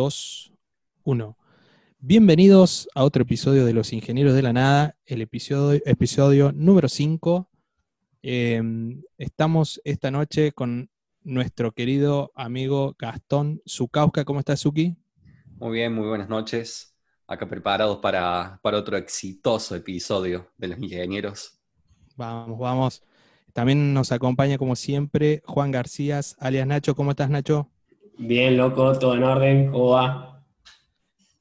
2, 1. Bienvenidos a otro episodio de Los Ingenieros de la Nada, el episodio, episodio número 5. Em, estamos esta noche con nuestro querido amigo Gastón Zukauska. ¿Cómo estás, Suki? Muy bien, muy buenas noches. Acá preparados para, para otro exitoso episodio de Los Ingenieros. Vamos, vamos. También nos acompaña, como siempre, Juan García, alias Nacho. ¿Cómo estás, Nacho? Bien, loco, todo en orden, ¿cómo va?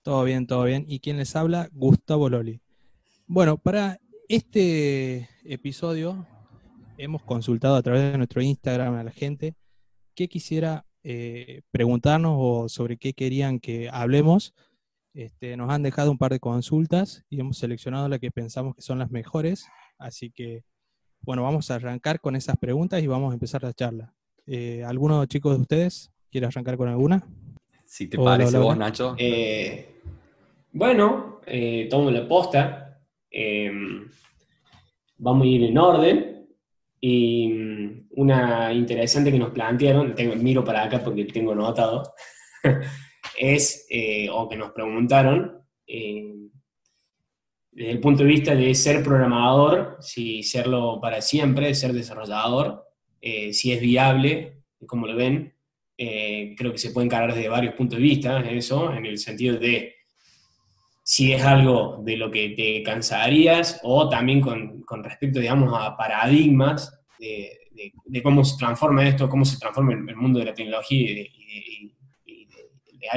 Todo bien, todo bien. ¿Y quién les habla? Gustavo Loli. Bueno, para este episodio hemos consultado a través de nuestro Instagram a la gente qué quisiera eh, preguntarnos o sobre qué querían que hablemos. Este, nos han dejado un par de consultas y hemos seleccionado las que pensamos que son las mejores. Así que, bueno, vamos a arrancar con esas preguntas y vamos a empezar la charla. Eh, ¿Alguno chicos de ustedes ¿Quieres arrancar con alguna? Si te parece vos, Nacho. Eh, bueno, eh, tomo la posta. Vamos a ir en orden. Y mm, una interesante que nos plantearon, tengo, miro para acá porque tengo anotado, es, eh, o que nos preguntaron, desde el punto de vista de ser programador, si serlo para siempre, ser desarrollador, si es viable, cómo lo ven, eh, creo que se puede encarar desde varios puntos de vista eso, en el sentido de si es algo de lo que te cansarías o también con, con respecto, digamos, a paradigmas de, de, cómo se transforma esto, cómo se transforma el, mundo de la tecnología y de,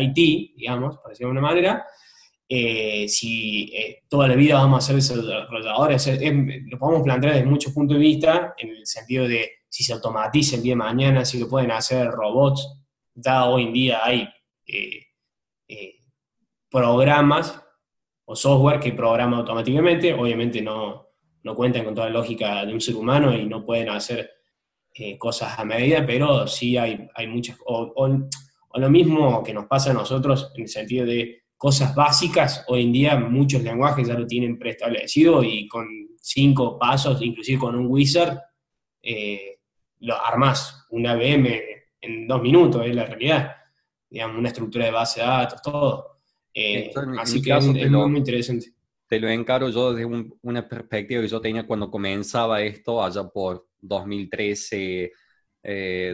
IT, digamos, por decirlo de una manera, eh, si eh, toda la vida vamos a ser desarrolladores, lo podemos plantear desde muchos puntos de vista, en el sentido de si se automatiza el día de mañana, si lo pueden hacer robots. Ya hoy en día hay eh, eh, programas o software que programa automáticamente, obviamente no, no, cuentan con toda la lógica de un ser humano y no pueden hacer eh, cosas a medida, pero sí hay, hay muchas, o, o, lo mismo que nos pasa a nosotros en el sentido de cosas básicas, hoy en día muchos lenguajes ya lo tienen preestablecido y con cinco pasos, inclusive con un wizard, lo armás una VM en dos minutos, es la realidad. Digamos, una estructura de base de datos, todo. Eh, así que es, muy interesante. Te lo encaro yo desde una perspectiva que yo tenía cuando comenzaba esto, allá por 2013,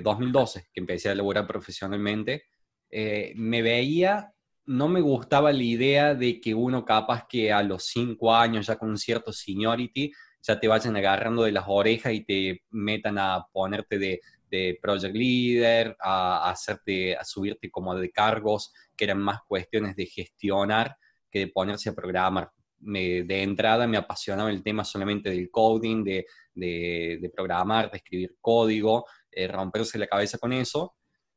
2012, eh, que empecé a laborar profesionalmente. Eh, me veía, no me gustaba la idea de que uno capaz que a los cinco años, ya con un cierto seniority, ya te vayan agarrando de las orejas y te metan a ponerte de, project leader, a, hacerte, a subirte como de cargos que eran más cuestiones de gestionar que de ponerse a programar. de entrada me apasionaba el tema solamente del coding, de, programar, de escribir código, eh, romperse la cabeza con eso.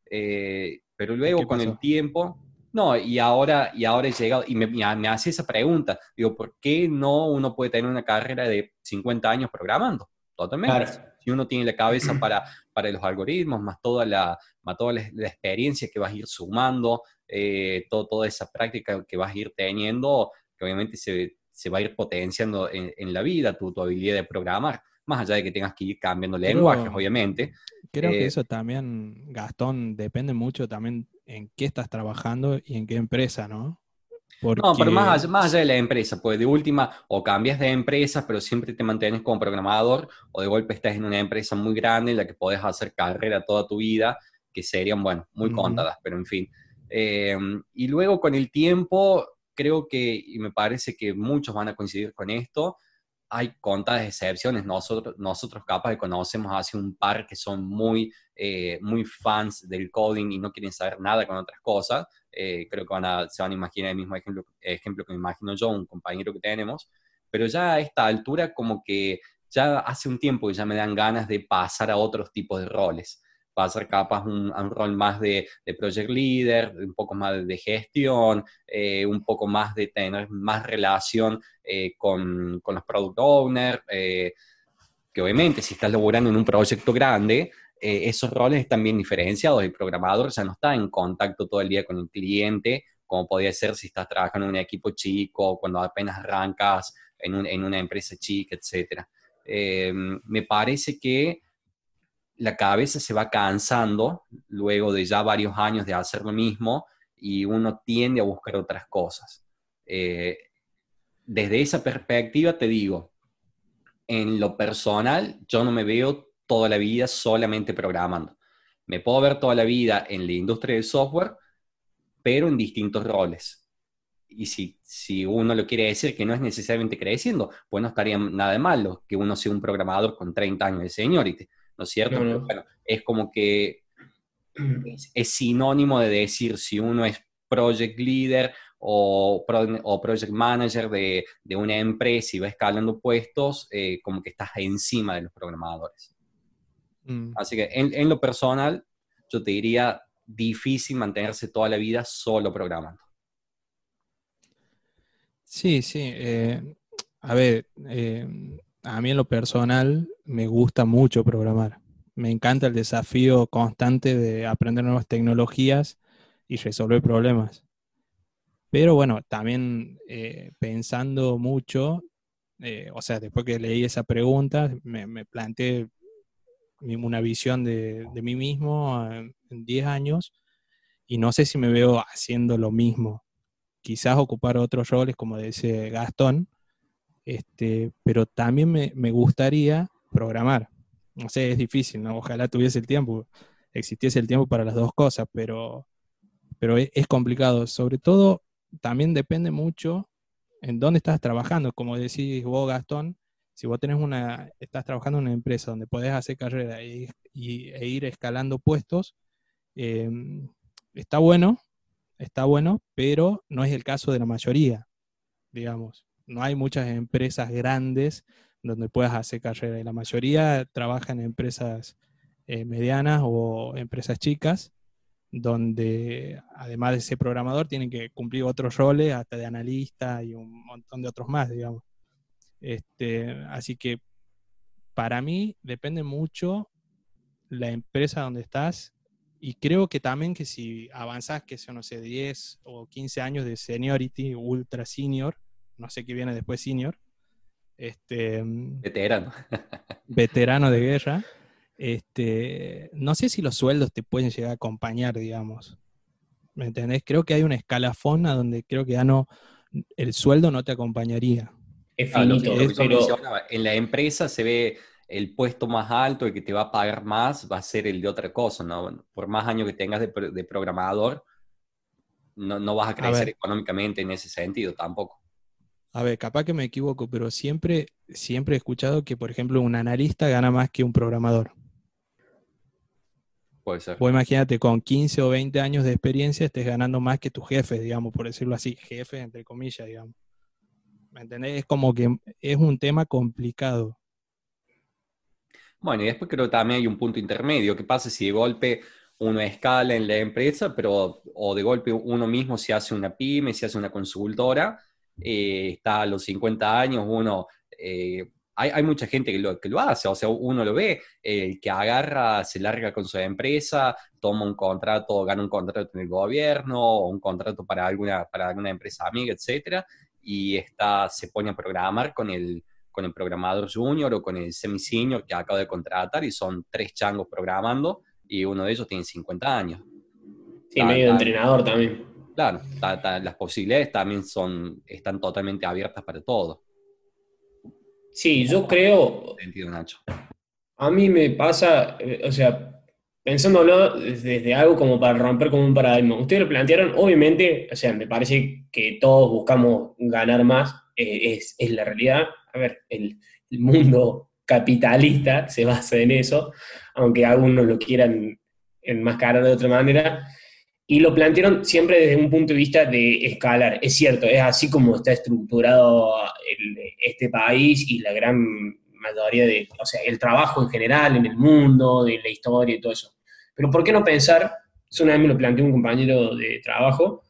Eh, pero luego con el tiempo no, y ahora, y ahora he llegado, y me, me, hace esa pregunta, digo, ¿por qué no uno puede tener una carrera de 50 años programando? Totalmente. Si uno tiene la cabeza para, para los algoritmos, más toda la, más toda la, experiencia que vas a ir sumando, eh, todo, toda esa práctica que vas a ir teniendo, que obviamente se, se va a ir potenciando en, en la vida, tu, tu, habilidad de programar, más allá de que tengas que ir cambiando lenguajes, obviamente. Creo que eh, eso también, Gastón, depende mucho también en qué estás trabajando y en qué empresa, ¿no? No, pero más allá, de la empresa, pues de última, o cambias de empresa, pero siempre te mantienes como programador, o de golpe estás en una empresa muy grande en la que podés hacer carrera toda tu vida, que serían, bueno, muy contadas, pero en fin. Em, y luego con el tiempo, creo que, y me parece que muchos van a coincidir con esto, hay contadas excepciones. Nosotros, nosotros capaz conocemos hace un par que son muy, eh, muy fans del coding y no quieren saber nada con otras cosas. Eh, creo que van a, se van a imaginar el mismo ejemplo, ejemplo que me imagino yo, un compañero que tenemos. Pero ya a esta altura como que ya hace un tiempo que ya me dan ganas de pasar a otros tipos de roles va a ser capaz un, rol más de, project leader, un poco más de gestión, eh, un poco más de tener más relación eh, con, con, los product owners, eh, que obviamente si estás laborando en un proyecto grande, esos roles están bien diferenciados. El programador ya no está en contacto todo el día con el cliente, como podría ser si estás trabajando en un equipo chico, cuando apenas arrancas en, en una empresa chica, etc. me parece que la cabeza se va cansando luego de ya varios años de hacer lo mismo y uno tiende a buscar otras cosas. Eh, desde esa perspectiva te digo, en lo personal, yo no me veo toda la vida solamente programando. Me puedo ver toda la vida en la industria del software, pero en distintos roles. Y si, si uno lo quiere decir que no es necesariamente creciendo, pues no estaría nada de malo que uno sea un programador con 30 años de seniority, ¿no es cierto? bueno, es como que es, sinónimo de decir si uno es project leader o, o project manager de, de, una empresa y va escalando puestos, eh, como que estás encima de los programadores. Mm. Así que en, en, lo personal, yo te diría difícil mantenerse toda la vida solo programando. Sí, sí. Eh, a ver, eh, a mí en lo personal me gusta mucho programar. Me encanta el desafío constante de aprender nuevas tecnologías y resolver problemas. Pero bueno, también eh, pensando mucho, o sea, después que leí esa pregunta, me, me planteé una visión de, mí mismo en 10 años y no sé si me veo haciendo lo mismo. Quizás ocupar otros roles, como dice Gastón, este, pero también me, gustaría programar. No sé, es difícil, ¿no? Ojalá tuviese el tiempo, existiese el tiempo para las dos cosas, pero, pero es, es complicado. Sobre todo, también depende mucho en dónde estás trabajando. Como decís vos, Gastón, si vos tenés una, estás trabajando en una empresa donde podés hacer carrera y, e ir escalando puestos, em, está bueno, está bueno, pero no es el caso de la mayoría, digamos. No hay muchas empresas grandes donde puedas hacer carrera y la mayoría trabaja en empresas eh, medianas o empresas chicas donde además de ser programador tienen que cumplir otros roles, hasta de analista y un montón de otros más, digamos. Este, así que para mí depende mucho la empresa donde estás y creo que también que si avanzás, que son, no sé, 10 o 15 años de seniority, ultra senior, no sé qué viene después senior, este, veterano. veterano de guerra, este, no sé si los sueldos te pueden llegar a acompañar, digamos. ¿Me entendés? Creo que hay una escalafón a donde creo que ya no, el sueldo no te acompañaría es finito. pero... En la empresa se ve el puesto más alto, el que te va a pagar más, va a ser el de otra cosa, ¿no? Por más años que tengas de, programador, no, no, vas a crecer económicamente en ese sentido tampoco. A ver, capaz que me equivoco, pero siempre, siempre he escuchado que, por ejemplo, un analista gana más que un programador. Puede ser. Vos imagínate, con 15 o 20 años de experiencia estés ganando más que tu jefe, digamos, por decirlo así, jefe entre comillas, digamos. ¿Me entendés? Es como que es un tema complicado. Bueno, y después creo que también hay un punto intermedio. ¿Qué pasa si de golpe uno escala en la empresa, pero o de golpe uno mismo se hace una pyme, se hace una consultora, eh, está a los 50 años, uno... Eh, hay, mucha gente que lo, que lo hace, o sea, uno lo ve, el que agarra, se larga con su empresa, toma un contrato, gana un contrato en el gobierno, o un contrato para alguna, para alguna empresa amiga, etcétera, y está, se pone a programar con el, con el programador junior o con el semi-senior que acaba de contratar y son tres changos programando y uno de ellos tiene 50 años. Sí, medio entrenador también. Claro, las posibilidades también son, están totalmente abiertas para todo. Sí, yo creo... Sentido, Nacho. A mí me pasa, eh, o sea, pensándolo desde, algo como para romper como un paradigma. Ustedes lo plantearon, obviamente, o sea, me parece que todos buscamos ganar más, eh, es, es, la realidad. A ver, el, mundo capitalista se basa en eso, aunque algunos lo quieran enmascarar de otra manera. Y lo plantearon siempre desde un punto de vista de escalar. Es cierto, es así como está estructurado este país y la gran mayoría de, o sea, el trabajo en general, en el mundo, de la historia y todo eso. Pero ¿por qué no pensar, eso una vez me lo planteó un compañero de trabajo,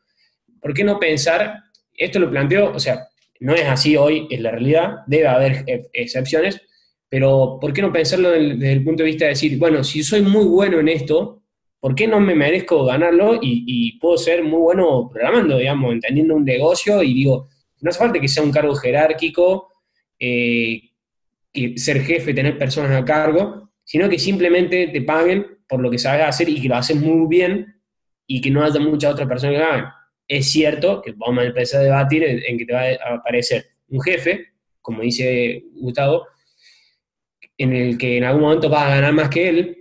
¿por qué no pensar, esto lo planteó, o sea, no es así hoy, es la realidad, debe haber excepciones, pero ¿por qué no pensarlo desde el punto de vista de decir, bueno, si soy muy bueno en esto, ¿por qué no me merezco ganarlo y, puedo ser muy bueno programando, digamos, entendiendo un negocio y digo, no hace falta que sea un cargo jerárquico, eh, ser jefe, tener personas a cargo, sino que simplemente te paguen por lo que sabes hacer y que lo haces muy bien y que no haya muchas otras personas que lo hagan. Es cierto que vamos a empezar a debatir en, que te va a aparecer un jefe, como dice Gustavo, en el que en algún momento vas a ganar más que él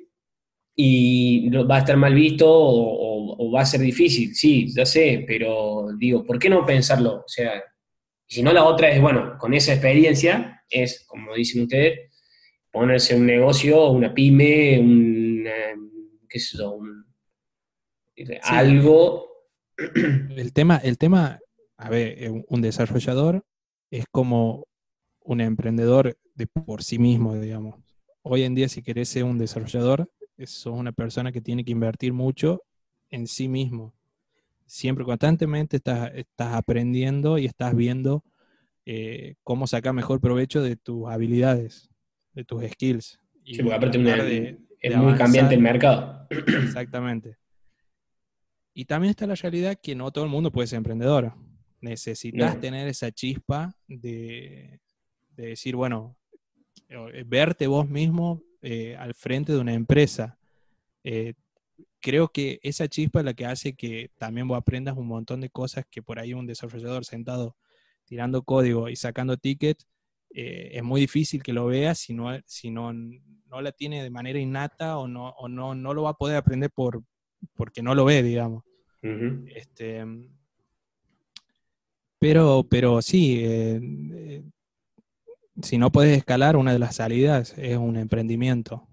y va a estar mal visto o, va a ser difícil, sí, ya sé, pero digo, ¿por qué no pensarlo? O sea, si no la otra es, bueno, con esa experiencia, es, como dicen ustedes, ponerse un negocio, una pyme, un, qué sé yo, algo. El tema, el tema, a ver, un desarrollador es como un emprendedor de por sí mismo, digamos. Hoy en día, si querés ser un desarrollador, sos una persona que tiene que invertir mucho en sí mismo. Siempre, constantemente estás, estás aprendiendo y estás viendo eh, cómo sacar mejor provecho de tus habilidades, de tus skills. Y sí, porque aparte es muy cambiante el mercado. Exactamente. Y también está la realidad que no todo el mundo puede ser emprendedor. Necesitas tener esa chispa de, decir, bueno, verte vos mismo eh, al frente de una empresa. Eh, creo que esa chispa es la que hace que también vos aprendas un montón de cosas que por ahí un desarrollador sentado tirando código y sacando tickets, es muy difícil que lo vea si no, si no, no la tiene de manera innata o no, o no, no lo va a poder aprender por, porque no lo ve, digamos. este, pero, pero sí, eh, eh, si no puedes escalar, una de las salidas es un emprendimiento.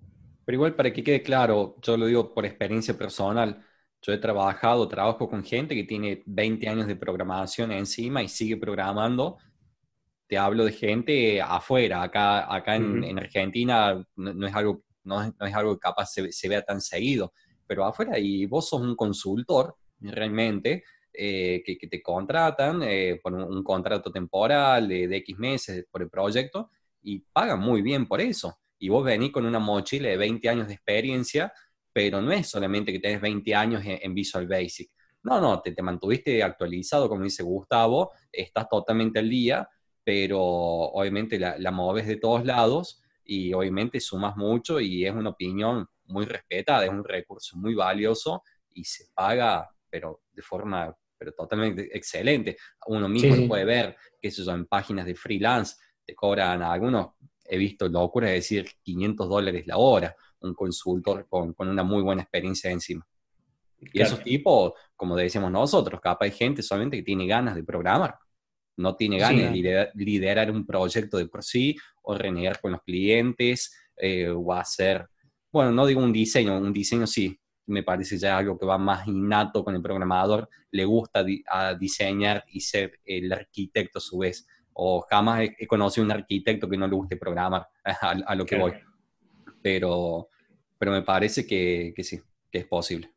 Pero igual para que quede claro, yo lo digo por experiencia personal, yo he trabajado, trabajo con gente que tiene 20 años de programación encima y sigue programando. Te hablo de gente afuera, acá, acá en, Argentina no, es algo, no, es algo que capaz se, se vea tan seguido, pero afuera y vos sos un consultor realmente eh, que, te contratan eh, por un, contrato temporal de, X meses por el proyecto y pagan muy bien por eso. Y vos venís con una mochila de 20 años de experiencia, pero no es solamente que tenés 20 años en, Visual Basic. No, no, te, te, mantuviste actualizado, como dice Gustavo, estás totalmente al día, pero obviamente la, la moves de todos lados y obviamente sumas mucho y es una opinión muy respetada, es un recurso muy valioso y se paga, pero de forma pero totalmente excelente. Uno mismo lo puede ver, que eso en páginas de freelance te cobran algunos, he visto locura de decir 500 dólares la hora, un consultor con, con una muy buena experiencia encima. Y esos tipos, como decíamos nosotros, capaz hay gente solamente que tiene ganas de programar, no tiene ganas de liderar, un proyecto de por sí, o renegar con los clientes, eh, o hacer, bueno, no digo un diseño, un diseño sí, me parece ya algo que va más innato con el programador, le gusta a diseñar y ser el arquitecto a su vez. O jamás he, conocido un arquitecto que no le guste programar, a, lo que voy. Pero, pero me parece que, que, sí, que es posible.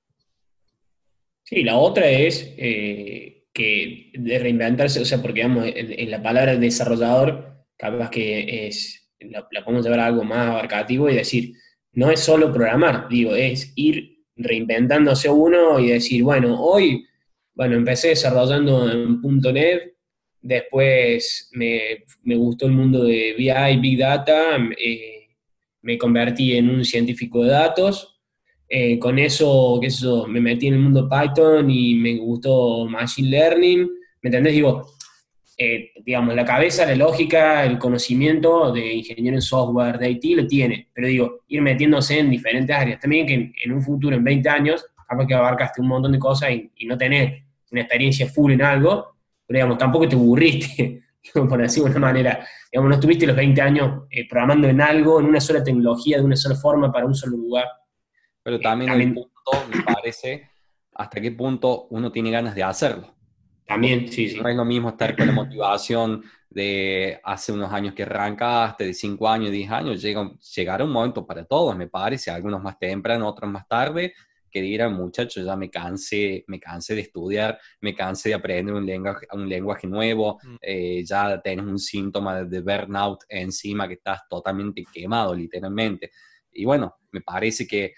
Sí, la otra es eh, que de reinventarse, o sea, porque digamos, en, la palabra desarrollador, capaz que es, la, la podemos llevar a algo más abarcativo y decir, no es solo programar, digo, es ir reinventándose uno y decir, bueno, hoy, bueno, empecé desarrollando en .NET, después me, gustó el mundo de BI, Big Data, eh, me convertí en un científico de datos, eh, con eso, qué me metí en el mundo Python y me gustó Machine Learning, ¿me entendés? Digo, eh, digamos, la cabeza, la lógica, el conocimiento de ingeniero en software, de IT, lo tiene. Pero digo, ir metiéndose en diferentes áreas. También que en, un futuro, en 20 años, capaz que abarcaste un montón de cosas y, no tenés una experiencia full en algo, pero digamos, tampoco te aburriste, por decirlo de una manera. Digamos, no estuviste los 20 años eh, programando en algo, en una sola tecnología, de una sola forma, para un solo lugar. Pero también, el punto, me parece, hasta qué punto uno tiene ganas de hacerlo. También, sí, sí. No es lo mismo estar con la motivación de hace unos años que arrancaste, de 5 años, 10 años, llega, llegará un momento para todos, me parece, algunos más temprano, otros más tarde, que dirán, muchachos, ya me cansé, me cansé de estudiar, me cansé de aprender un lenguaje, un lenguaje nuevo, mm. eh, ya tienes un síntoma de burnout encima que estás totalmente quemado, literalmente. Y bueno, me parece que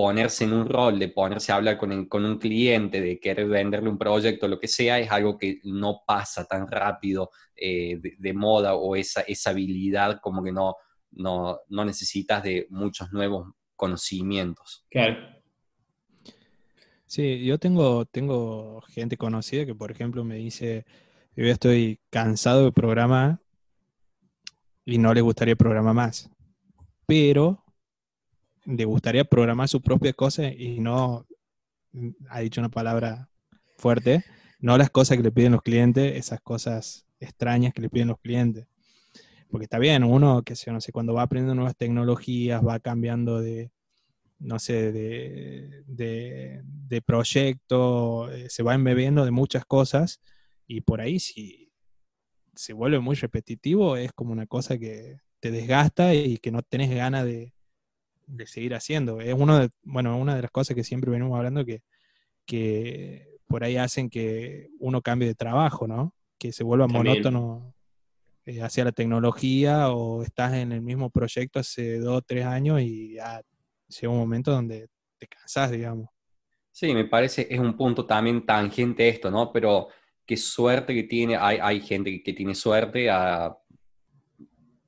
ponerse en un rol, de ponerse a hablar con, con, un cliente, de querer venderle un proyecto, lo que sea, es algo que no pasa tan rápido eh, de, moda o esa, esa habilidad como que no, no, no, necesitas de muchos nuevos conocimientos. Claro. Sí, yo tengo, tengo gente conocida que, por ejemplo, me dice, yo estoy cansado de programar y no le gustaría programar más, pero le gustaría programar su propia cosa y no, ha dicho una palabra fuerte, no las cosas que le piden los clientes, esas cosas extrañas que le piden los clientes. Porque está bien, uno que sé, no sé, cuando va aprendiendo nuevas tecnologías, va cambiando de, no sé, de, de, proyecto, eh, se va embebiendo de muchas cosas y por ahí si se vuelve muy repetitivo es como una cosa que te desgasta y que no tenés ganas de, seguir haciendo. Es uno de, bueno, una de las cosas que siempre venimos hablando que, que por ahí hacen que uno cambie de trabajo, ¿no? Que se vuelva monótono eh, hacia la tecnología o estás en el mismo proyecto hace dos o tres años y ya llega un momento donde te cansas, digamos. Sí, me parece, es un punto también tangente esto, ¿no? Pero qué suerte que tiene, hay, hay gente que, tiene suerte, a,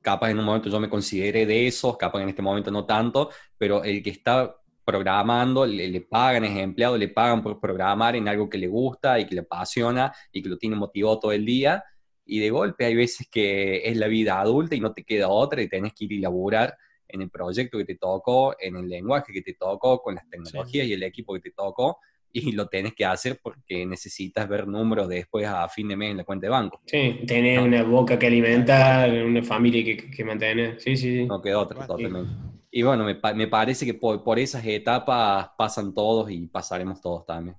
capaz en un momento yo me considere de esos, capaz en este momento no tanto, pero el que está programando, le, le, pagan, es empleado, le pagan por programar en algo que le gusta y que le apasiona y que lo tiene motivado todo el día. Y de golpe hay veces que es la vida adulta y no te queda otra y tenés que ir y laburar en el proyecto que te tocó, en el lenguaje que te tocó, con las tecnologías y el equipo que te tocó, y lo tienes que hacer porque necesitas ver números después a fin de mes en la cuenta de banco. Sí, tener una boca que alimentar, una familia que, que mantener. Sí, sí, sí. No queda otra, totalmente. Y bueno, me, me parece que por, por, esas etapas pasan todos y pasaremos todos también.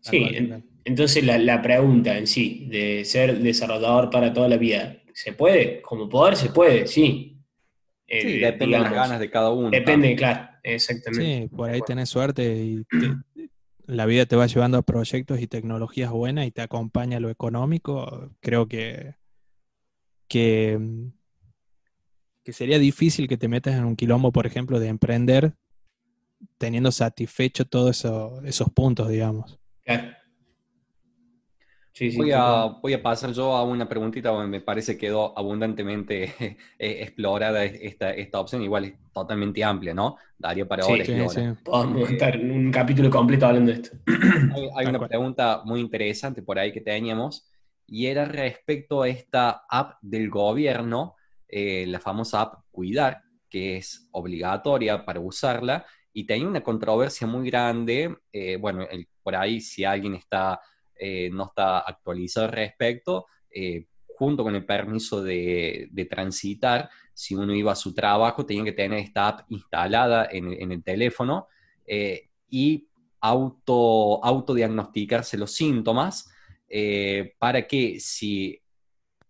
Sí, entonces la, la, pregunta en sí, de ser desarrollador para toda la vida, ¿se puede? Como poder, se puede, sí. Sí, eh, depende de las ganas de cada uno. Depende, claro, exactamente. Sí, por ahí tenés suerte y la vida te va llevando a proyectos y tecnologías buenas y te acompaña lo económico. Creo que, que, que sería difícil que te metas en un quilombo, por ejemplo, de emprender teniendo satisfecho todos eso, esos puntos, digamos. Claro voy, a, voy, a, pasar yo a una preguntita me parece que quedó abundantemente eh, explorada esta, esta opción. Igual es totalmente amplia, ¿no? Daría para horas. Podemos estar en un capítulo completo hablando de esto. Hay, una pregunta muy interesante por ahí que teníamos y era respecto a esta app del gobierno, eh, la famosa app Cuidar, que es obligatoria para usarla y tenía una controversia muy grande. Eh, bueno, por ahí si alguien está eh, no está actualizado al respecto. Eh, junto con el permiso de, transitar, si uno iba a su trabajo, tenía que tener esta app instalada en, el teléfono eh, y auto, autodiagnosticarse los síntomas para que si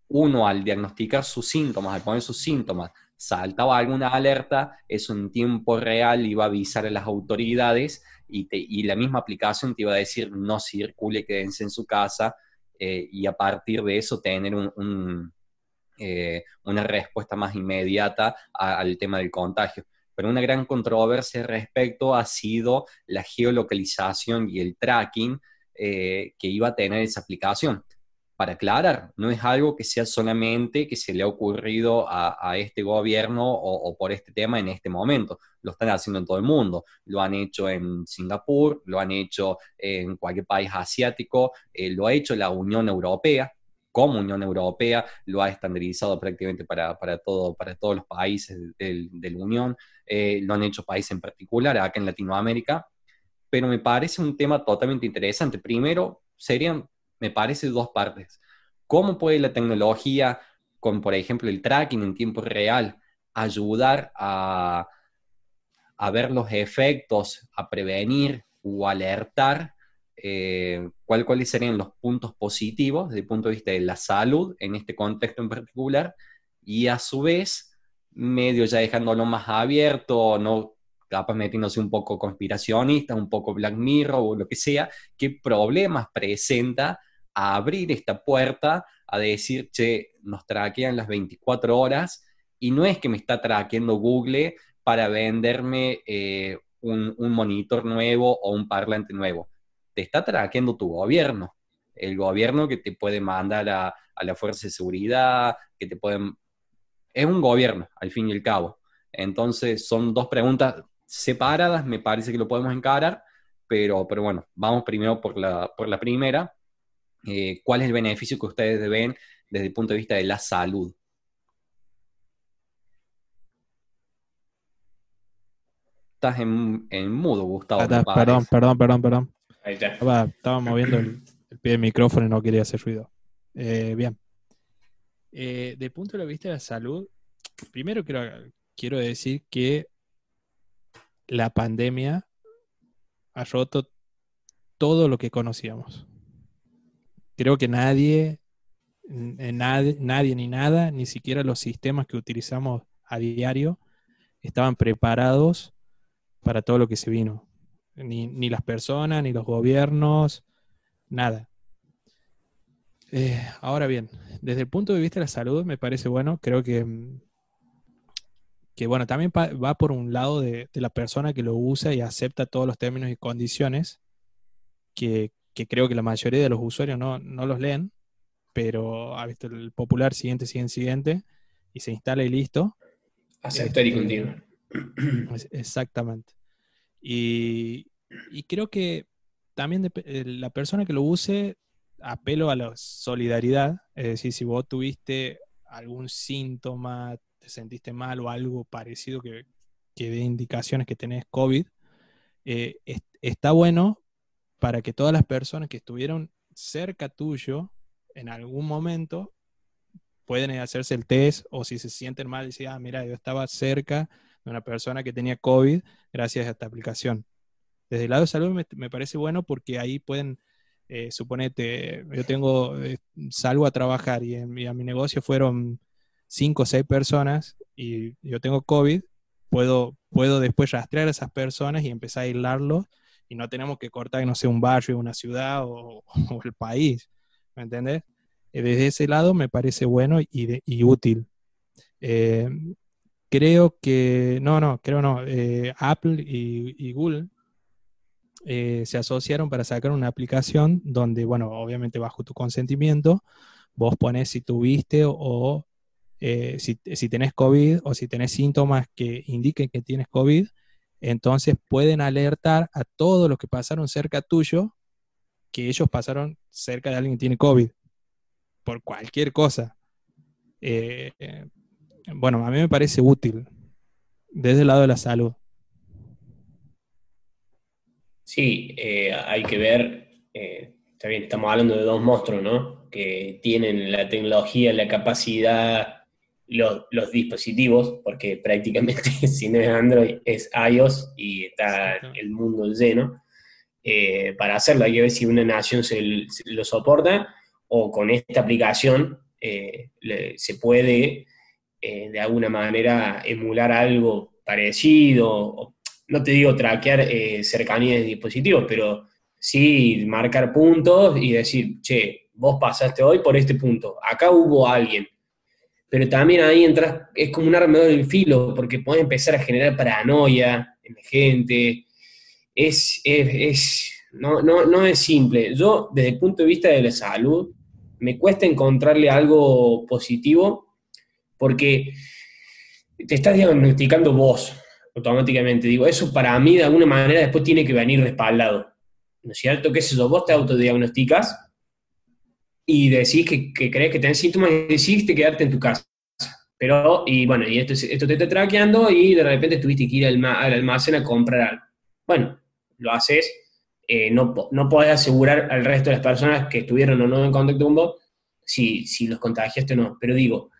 uno al diagnosticar sus síntomas, al poner sus síntomas, saltaba alguna alerta, eso en tiempo real iba a avisar a las autoridades y, la misma aplicación te iba a decir no circule, quédense en su casa eh, y a partir de eso tener eh, una respuesta más inmediata al tema del contagio. Pero una gran controversia respecto ha sido la geolocalización y el tracking eh, que iba a tener esa aplicación para aclarar, no es algo que sea solamente que se le ha ocurrido a, este gobierno o, por este tema en este momento. Lo están haciendo en todo el mundo. Lo han hecho en Singapur, lo han hecho en cualquier país asiático, eh, lo ha hecho la Unión Europea. Como Unión Europea lo ha estandarizado prácticamente para, todo, para todos los países de, la Unión, eh, lo han hecho países en particular, acá en Latinoamérica, pero me parece un tema totalmente interesante. Primero, serían me parece dos partes. ¿Cómo puede la tecnología, con por ejemplo el tracking en tiempo real, ayudar a, ver los efectos, a prevenir o alertar eh, cuáles serían los puntos positivos desde el punto de vista de la salud en este contexto en particular y a su vez medio ya dejándolo más abierto, no capaz metiéndose un poco conspiracionista, un poco Black Mirror o lo que sea, qué problemas presenta a abrir esta puerta, a decir, che, nos traquean las 24 horas y no es que me está traqueando Google para venderme eh, un, monitor nuevo o un parlante nuevo. Te está traqueando tu gobierno. El gobierno que te puede mandar a, a la fuerza de seguridad, que te pueden... Es un gobierno, al fin y al cabo. Entonces, son dos preguntas separadas, me parece que lo podemos encarar, pero, pero bueno, vamos primero por la, por la primera. Eh, ¿Cuál es el beneficio que ustedes ven desde el punto de vista de la salud? Estás en, en mudo, Gustavo. Ah, perdón, perdón, perdón, perdón. Ahí está. Estaba, moviendo el, pie del micrófono y no quería hacer ruido. Eh, bien. Eh, de punto de vista de la salud, primero quiero, quiero decir que la pandemia ha roto todo lo que conocíamos. Creo que nadie, nadie, nadie ni nada, ni siquiera los sistemas que utilizamos a diario, estaban preparados para todo lo que se vino. Ni, las personas, ni los gobiernos, nada. Eh, ahora bien, desde el punto de vista de la salud me parece bueno, creo que, que bueno, también va por un lado de, la persona que lo usa y acepta todos los términos y condiciones, que, creo que la mayoría de los usuarios no, los leen, pero ha visto el popular siguiente, siguiente, siguiente, y se instala y listo. Aceptar y este, continuar. Exactamente. Y, creo que también eh, la persona que lo use, apelo a la solidaridad, es decir, si vos tuviste algún síntoma, te sentiste mal o algo parecido que, que dé indicaciones que tenés COVID, eh, está bueno para que todas las personas que estuvieron cerca tuyo en algún momento pueden hacerse el test o si se sienten mal, decir, ah, mira, yo estaba cerca de una persona que tenía COVID gracias a esta aplicación. Desde el lado de salud me, parece bueno porque ahí pueden, eh, suponete, yo tengo, eh, salgo a trabajar y, a mi negocio fueron cinco o seis personas y yo tengo COVID, puedo, puedo después rastrear a esas personas y empezar a aislarlos y no tenemos que cortar, no sé, un barrio, una ciudad o, el país, ¿me entiendes? Eh, desde ese lado me parece bueno y, útil. Eh, creo que, no, no, creo no, eh, Apple y, Google se asociaron para sacar una aplicación donde, bueno, obviamente bajo tu consentimiento, vos pones si tuviste o, si, si, tenés COVID o si tenés síntomas que indiquen que tienes COVID, entonces pueden alertar a todos los que pasaron cerca tuyo que ellos pasaron cerca de alguien que tiene COVID por cualquier cosa. Eh, eh, bueno, a mí me parece útil desde el lado de la salud. Sí, eh, hay que ver, está estamos hablando de dos monstruos, ¿no? Que tienen la tecnología, la capacidad, los, dispositivos, porque prácticamente si no es Android es iOS y está el mundo lleno. para hacerlo hay que ver si una nación se lo soporta o con esta aplicación eh, se puede eh, de alguna manera emular algo parecido, no te digo traquear eh, cercanía de dispositivos, pero sí marcar puntos y decir, che, vos pasaste hoy por este punto, acá hubo alguien. Pero también ahí entras, es como un arma del filo, porque puede empezar a generar paranoia en la gente. Es, es, no, no, no es simple. Yo, desde el punto de vista de la salud, me cuesta encontrarle algo positivo porque te estás diagnosticando vos automáticamente. Digo, eso para mí de alguna manera después tiene que venir respaldado. ¿No es cierto? ¿Qué es eso? Vos te autodiagnosticas y decís que, crees que tenés síntomas y decidiste quedarte en tu casa. Pero, y bueno, y esto, esto te está traqueando y de repente tuviste que ir al, al almacén a comprar algo. Bueno, lo haces eh, no, no podés asegurar al resto de las personas que estuvieron o no en contacto con vos si, si los contagiaste o no. Pero digo,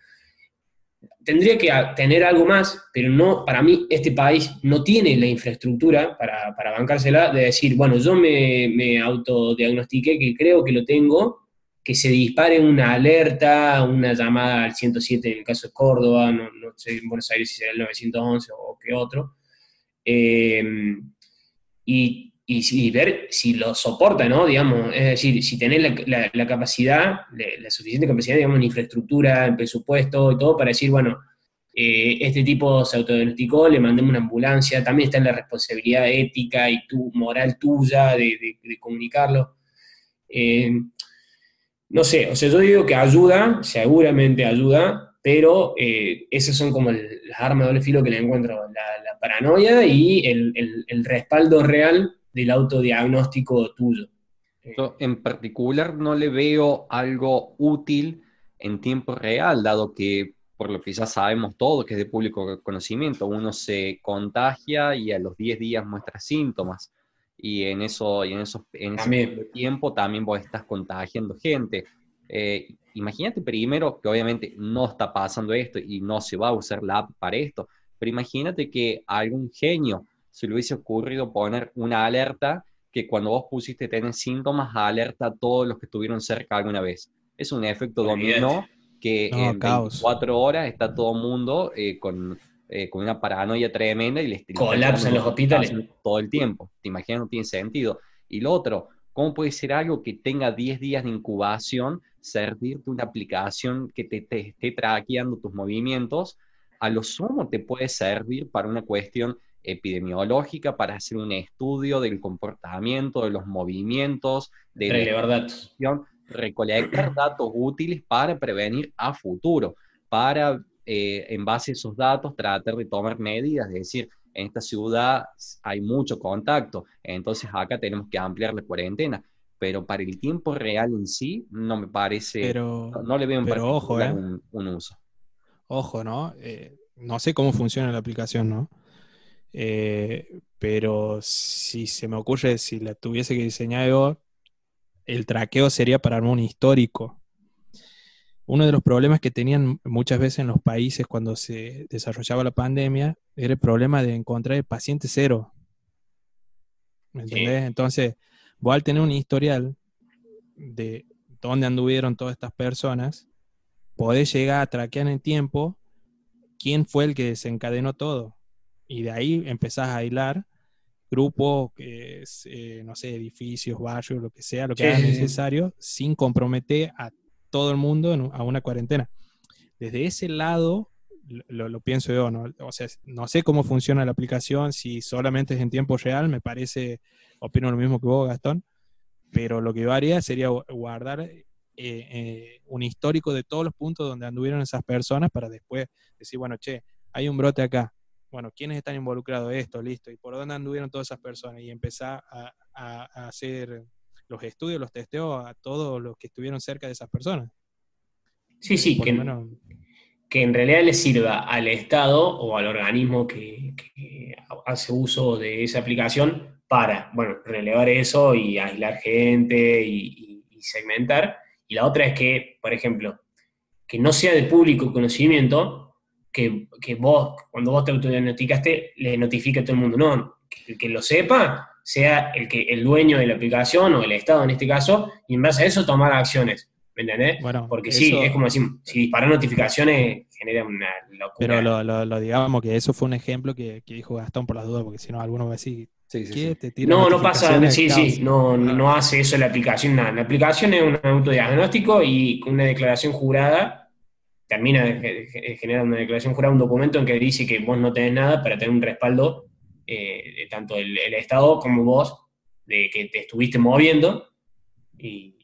tendría que tener algo más, pero no, para mí este país no tiene la infraestructura para, para bancársela de decir, bueno, yo me, me autodiagnostiqué que creo que lo tengo, que se dispare una alerta, una llamada al 107 en el caso de Córdoba, no, sé en Buenos Aires si será el 911 o qué otro, eh, y y, ver si lo soporta, ¿no? Digamos, es decir, si tenés la, capacidad, la, suficiente capacidad, digamos, en infraestructura, en presupuesto y todo para decir, bueno, eh, este tipo se autodiagnosticó, le mandemos una ambulancia, también está en la responsabilidad ética y tu, moral tuya de, comunicarlo. Eh, no sé, o sea, yo digo que ayuda, seguramente ayuda, pero eh, esas son como las armas de doble filo que le encuentro, la, paranoia y el, respaldo real del autodiagnóstico tuyo. Yo en particular no le veo algo útil en tiempo real, dado que por lo que ya sabemos todo, que es de público conocimiento, uno se contagia y a los 10 días muestra síntomas. Y en, eso, y en, eso, en ese tiempo también vos estás contagiando gente. Eh, imagínate primero que obviamente no está pasando esto y no se va a usar la app para esto, pero imagínate que algún genio se le hubiese ocurrido poner una alerta que cuando vos pusiste tener síntomas, alerta a todos los que estuvieron cerca alguna vez. Es un efecto dominó que en 24 horas está todo el mundo eh, con, eh, con, una paranoia tremenda y les colapsan los hospitales todo el tiempo. Te imaginas, no tiene sentido. Y lo otro, ¿cómo puede ser algo que tenga 10 días de incubación servirte una aplicación que te, te esté traqueando tus movimientos? A lo sumo te puede servir para una cuestión epidemiológica, para hacer un estudio del comportamiento, de los movimientos, de la verdad recolectar datos útiles para prevenir a futuro, para eh, en base a esos datos tratar de tomar medidas, es decir, en esta ciudad hay mucho contacto, entonces acá tenemos que ampliar la cuarentena, pero para el tiempo real en sí no me parece, pero, no, le veo pero ojo, ¿eh? un, uso. Ojo, ¿no? Eh, no sé cómo funciona la aplicación, ¿no? pero si se me ocurre, si la tuviese que diseñar yo, el traqueo sería para armar un histórico. Uno de los problemas que tenían muchas veces en los países cuando se desarrollaba la pandemia era el problema de encontrar el paciente cero. ¿Me entendés? Entonces, vos al tener un historial de dónde anduvieron todas estas personas, podés llegar a traquear en tiempo quién fue el que desencadenó todo. Y de ahí empezás a aislar grupos, eh, no sé, edificios, barrios, lo que sea, lo que sea necesario, sin comprometer a todo el mundo a una cuarentena. Desde ese lado, lo, pienso yo, ¿no? O sea, no sé cómo funciona la aplicación, si solamente es en tiempo real, me parece, opino lo mismo que vos, Gastón, pero lo que yo haría sería guardar eh, eh, un histórico de todos los puntos donde anduvieron esas personas para después decir, bueno, che, hay un brote acá, bueno, ¿quiénes están involucrados en esto? Listo. ¿Y por dónde anduvieron todas esas personas? Y empezar a, hacer los estudios, los testeos a todos los que estuvieron cerca de esas personas. Sí, sí, que, que, en realidad le sirva al Estado o al organismo que, hace uso de esa aplicación para, bueno, relevar eso y aislar gente y, y segmentar. Y la otra es que, por ejemplo, que no sea de público conocimiento, que, vos, cuando vos te autodiagnosticaste, le notifique a todo el mundo. No, que el que lo sepa sea el, que, el dueño de la aplicación o el Estado en este caso, y en base a eso tomar acciones. ¿Me entendés? Bueno, Porque sí, es como decir, si disparar notificaciones genera una locura. Pero lo, lo, digamos que eso fue un ejemplo que, dijo Gastón por las dudas, porque si no, alguno va a decir, Sí, sí, no, no pasa, sí, sí, no, no hace eso la aplicación, nada. La aplicación es un autodiagnóstico y una declaración jurada termina de generar una declaración jurada, un documento en que dice que vos no tenés nada para tener un respaldo eh, tanto el, Estado como vos, de que te estuviste moviendo. Y,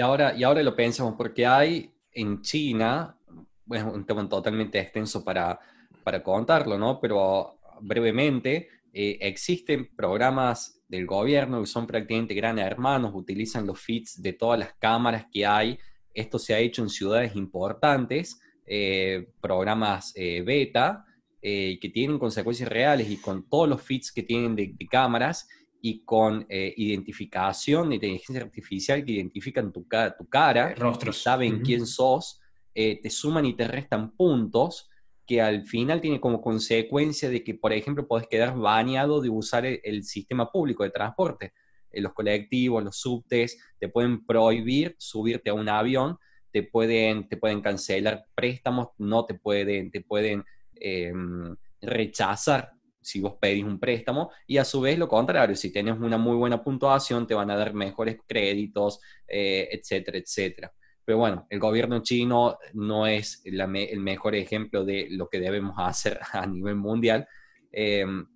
ahora, y ahora lo pensamos, porque hay en China, bueno, un tema totalmente extenso para, para contarlo, ¿no? Pero brevemente, eh, existen programas del gobierno que son prácticamente gran hermanos, utilizan los feeds de todas las cámaras que hay esto se ha hecho en ciudades importantes, eh, programas eh, beta, eh, que tienen consecuencias reales y con todos los feeds que tienen de, cámaras y con identificación de inteligencia artificial que identifican tu, tu cara, Rostros. saben quién sos, te suman y te restan puntos que al final tiene como consecuencia de que, por ejemplo, podés quedar baneado de usar el sistema público de transporte los colectivos, los subtes, te pueden prohibir subirte a un avión, te pueden, te pueden cancelar préstamos, no te pueden, te pueden em, rechazar si vos pedís un préstamo, y a su vez lo contrario, si tienes una muy buena puntuación, te van a dar mejores créditos, eh, etcétera, etcétera. Pero bueno, el gobierno chino no es el mejor ejemplo de lo que debemos hacer a nivel mundial. Em,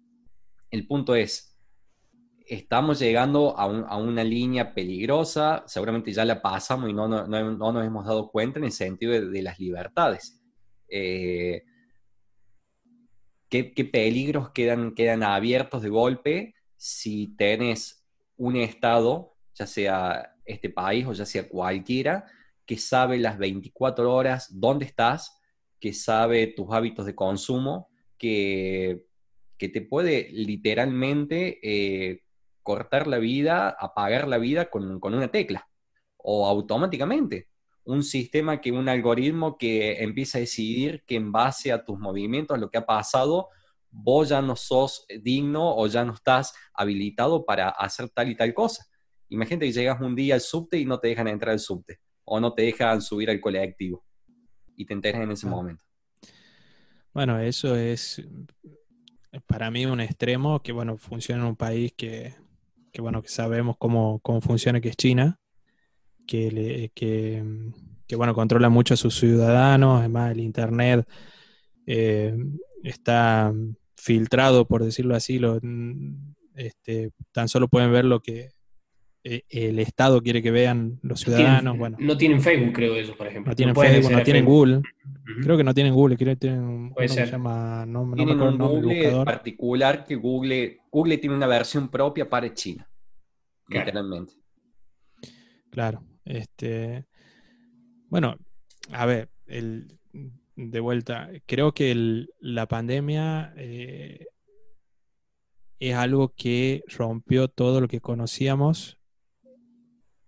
el punto es, estamos llegando a, una línea peligrosa, seguramente ya la pasamos y no, no, no, nos hemos dado cuenta en el sentido de, las libertades. Eh, ¿qué, peligros quedan, quedan abiertos de golpe si tenés un Estado, ya sea este país o ya sea cualquiera, que sabe las 24 horas dónde estás, que sabe tus hábitos de consumo, que, que te puede literalmente eh, cortar la vida, apagar la vida con, con una tecla o automáticamente. Un sistema que, un algoritmo que empieza a decidir que en base a tus movimientos, a lo que ha pasado, vos ya no sos digno o ya no estás habilitado para hacer tal y tal cosa. Imagínate que llegas un día al subte y no te dejan entrar al subte o no te dejan subir al colectivo y te enteras en ese momento. Bueno, eso es para mí un extremo que, bueno, funciona en un país que, que bueno, que sabemos cómo, cómo funciona, que es China, que, le, que, que, bueno, controla mucho a sus ciudadanos, además el Internet eh, está filtrado, por decirlo así, lo, este, tan solo pueden ver lo que eh, el Estado quiere que vean los ciudadanos. bueno. No tienen Facebook, creo, eso, por ejemplo. No tienen Facebook, no tienen Google. Creo que no tienen Google, creo que tienen un que se llama. No, tienen un Google particular que Google, Google tiene una versión propia para China. Literalmente. Claro. Este. Bueno, a ver, el, de vuelta, creo que la pandemia eh, es algo que rompió todo lo que conocíamos.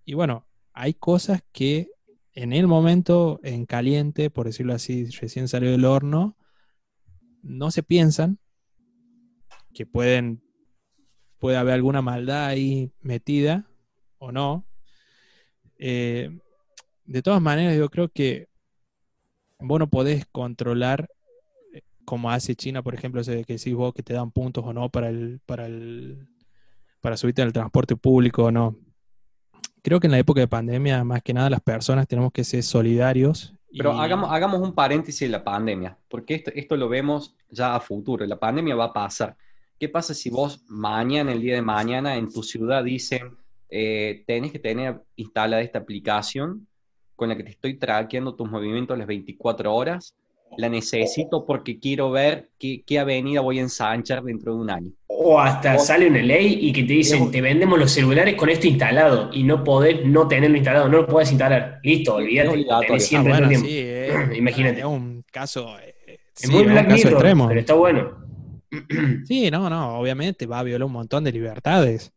Y bueno, hay cosas que en el momento, en caliente, por decirlo así, recién salió del horno, no se piensan que pueden, puede haber alguna maldad ahí metida o no. Eh, de todas maneras, yo creo que vos no podés controlar eh, como hace China, por ejemplo, que decís vos que te dan puntos o no para el, para el, para subirte el transporte público o no. Creo que en la época de pandemia, más que nada, las personas tenemos que ser solidarios. Pero hagamos, hagamos un paréntesis en la pandemia, porque esto, esto lo vemos ya a futuro. La pandemia va a pasar. ¿Qué pasa si vos mañana, el día de mañana, en tu ciudad dicen, eh, tenés que tener instalada esta aplicación con la que te estoy traqueando tus movimientos las 24 horas, la necesito porque quiero ver qué, qué, avenida voy a ensanchar dentro de un año. O hasta sale una ley y que te dicen, te vendemos los celulares con esto instalado y no podés no tenerlo instalado, no lo puedes instalar. Listo, olvídate, tenés siempre ah, bueno, sí, eh, Imagínate. Es un caso, eh, es muy Black extremo. pero está bueno. Sí, no, no, obviamente va a violar un montón de libertades.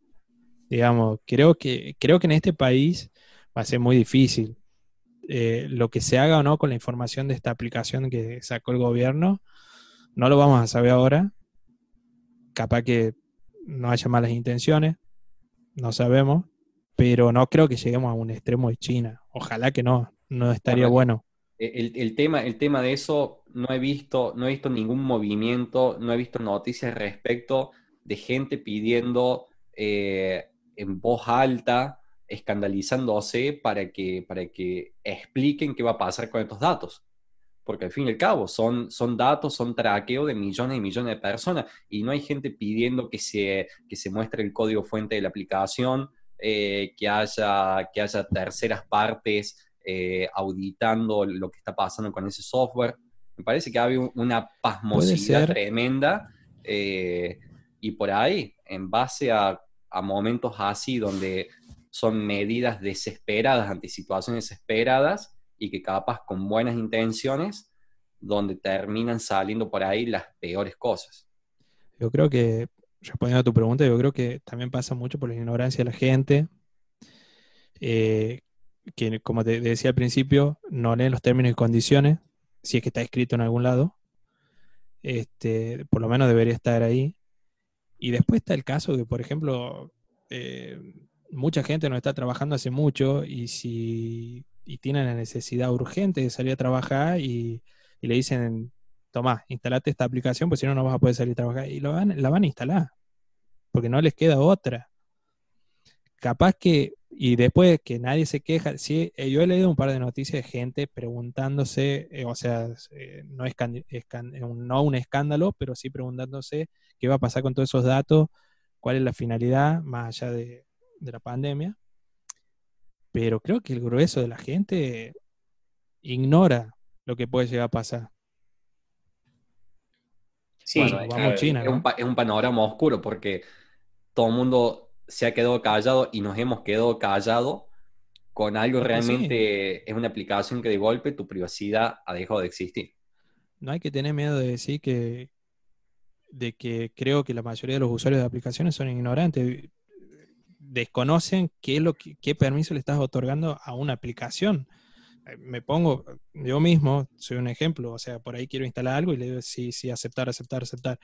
Digamos, creo que, creo que en este país va a ser muy difícil. Eh, lo que se haga o no con la información de esta aplicación que sacó el gobierno, no lo vamos a saber ahora. Capaz que no haya malas intenciones, no sabemos, pero no creo que lleguemos a un extremo de China. Ojalá que no, no estaría bueno. El, tema, el tema de eso, no he, visto, no he visto ningún movimiento, no he visto noticias respecto de gente pidiendo eh, en voz alta escandalizándose para que, para que expliquen qué va a pasar con estos datos. Porque al fin y al cabo son, son datos, son traqueo de millones y millones de personas y no hay gente pidiendo que se, que se muestre el código fuente de la aplicación, eh, que, haya, que haya terceras partes eh, auditando lo que está pasando con ese software. Me parece que había una pasmosidad tremenda eh, y por ahí, en base a, a momentos así donde son medidas desesperadas ante situaciones desesperadas y que capaz con buenas intenciones, donde terminan saliendo por ahí las peores cosas. Yo creo que, respondiendo a tu pregunta, yo creo que también pasa mucho por la ignorancia de la gente, eh, que como te decía al principio, no leen los términos y condiciones, si es que está escrito en algún lado, este, por lo menos debería estar ahí. Y después está el caso que, por ejemplo, eh, mucha gente no está trabajando hace mucho y si y tienen la necesidad urgente de salir a trabajar y, le dicen, toma, instalate esta aplicación, pues si no, no vas a poder salir a trabajar. Y lo van, la van a instalar, porque no les queda otra. Capaz que, y después que nadie se queja, sí, eh, yo he leído un par de noticias de gente preguntándose, eh, o sea, eh, no, es no un escándalo, pero sí preguntándose qué va a pasar con todos esos datos, cuál es la finalidad, más allá de, de la pandemia, pero creo que el grueso de la gente ignora lo que puede llegar a pasar. Sí, es, un, panorama oscuro porque todo el mundo se ha quedado callado y nos hemos quedado callados con algo realmente, es una aplicación que de golpe tu privacidad ha dejado de existir. No hay que tener miedo de decir que, de que creo que la mayoría de los usuarios de aplicaciones son ignorantes, desconocen qué, es lo qué permiso le estás otorgando a una aplicación. Eh, me pongo, yo mismo, soy un ejemplo, o sea, por ahí quiero instalar algo y le digo, sí, sí, aceptar, aceptar, aceptar.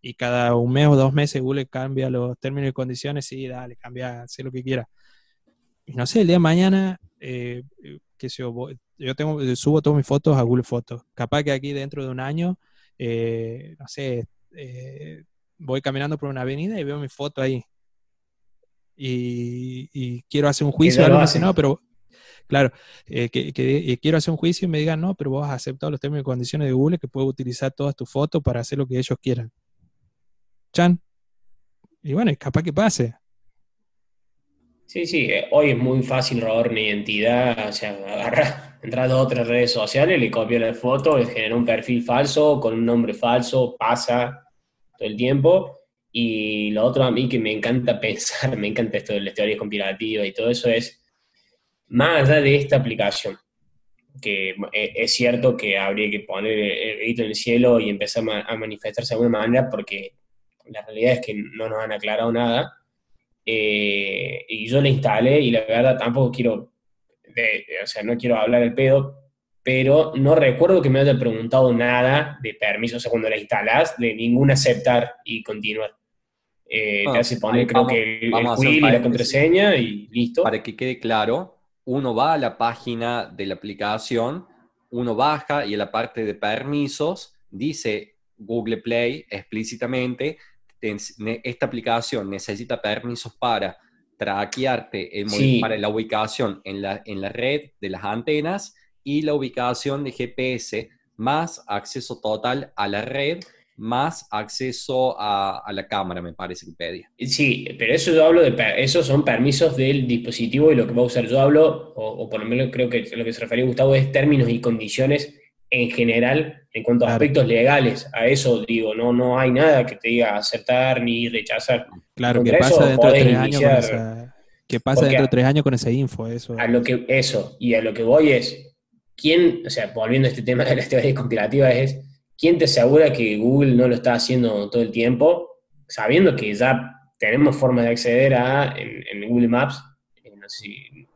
Y cada un mes o dos meses Google cambia los términos y condiciones, sí, dale, cambia, sé lo que quiera. Y no sé, el día de mañana, eh, que yo, yo tengo, subo todas mis fotos a Google Fotos. Capaz que aquí dentro de un año, eh, no sé, voy caminando por una avenida y veo mi foto ahí. Y, quiero hacer un juicio, algo así, no, pero Claro, eh, que, eh, quiero hacer un juicio y me digan, no, pero vos has aceptado los términos y condiciones de Google que puedo utilizar todas tus fotos para hacer lo que ellos quieran. Chan. Y bueno, capaz que pase. Sí, sí, eh, hoy es muy fácil robar una identidad, o sea, agarrar, entrar a otras redes sociales, le copia la foto, le un perfil falso con un nombre falso, pasa todo el tiempo. Y lo otro a mí que me encanta pensar, me encanta esto de las teorías conspirativas y todo eso es más allá de esta aplicación, que eh, es cierto que habría que poner el grito en el cielo y empezar a manifestarse de alguna manera, porque la realidad es que no nos han aclarado nada. Eh, y yo la instalé y la verdad tampoco quiero, o sea, no quiero hablar el pedo, pero no recuerdo que me haya preguntado nada de permiso, o sea, cuando la instalas, de ningún aceptar y continuar. Eh, te ah, hace poner, creo que el, el y la contraseña y listo. Para que quede claro, uno va a la página de la aplicación, uno baja y en la parte de permisos dice Google Play explícitamente, esta aplicación necesita permisos para traquearte, para la ubicación en la, en la red de las antenas y la ubicación de GPS, más acceso total a la red más acceso a, la cámara, me parece que pedía. Sí, pero eso yo hablo de, esos son permisos del dispositivo y lo que va a usar. Yo hablo, o, por lo menos creo que lo que se refería Gustavo es términos y condiciones en general en cuanto a aspectos legales. A eso digo, no, no hay nada que te diga aceptar ni rechazar. Claro, que pasa dentro de tres años con esa, ¿Qué pasa dentro de tres años con esa info? Eso. A lo que, eso, y a lo que voy es, ¿quién, o sea, volviendo a este tema de las teorías conspirativas, es ¿quién te asegura que Google no lo está haciendo todo el tiempo? Sabiendo que ya tenemos formas de acceder a, en, Google Maps, eh, no sé si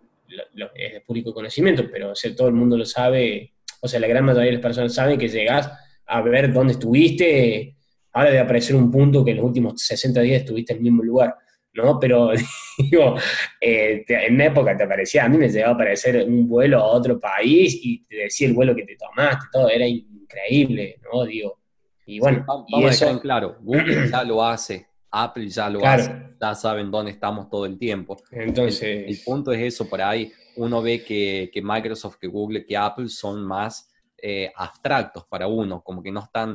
es de público conocimiento, pero todo el mundo lo sabe, o sea, la gran mayoría de las personas saben que llegas a ver dónde estuviste, ahora debe aparecer un punto que en los últimos 60 días estuviste en el mismo lugar, ¿no? Pero, digo, eh, en una época te aparecía, a mí me llegaba a aparecer un vuelo a otro país y te decía el vuelo que te tomaste, todo, era increíble, ¿no? Digo, y bueno, vamos y eso, a claro, Google ya lo hace, Apple ya lo hace, ya saben dónde estamos todo el tiempo. Entonces, el, punto es eso, por ahí uno ve que, que Microsoft, que Google, que Apple son más eh, abstractos para uno, como que no están,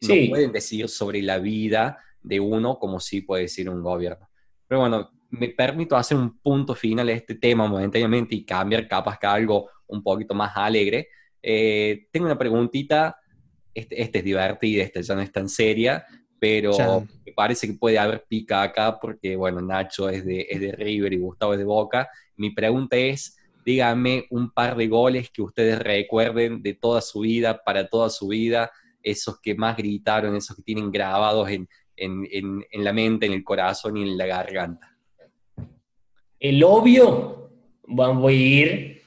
no pueden decir sobre la vida de uno como sí puede decir un gobierno. Pero bueno, me permito hacer un punto final a este tema momentáneamente y cambiar capaz que algo un poquito más alegre. Eh, tengo una preguntita, este, este, es divertida, esta ya no es tan seria, pero me parece que puede haber pica acá porque, bueno, Nacho es de, es de River y Gustavo es de Boca. Mi pregunta es, díganme un par de goles que ustedes recuerden de toda su vida, para toda su vida, esos que más gritaron, esos que tienen grabados en, en, en la mente, en el corazón y en la garganta. El obvio, voy a ir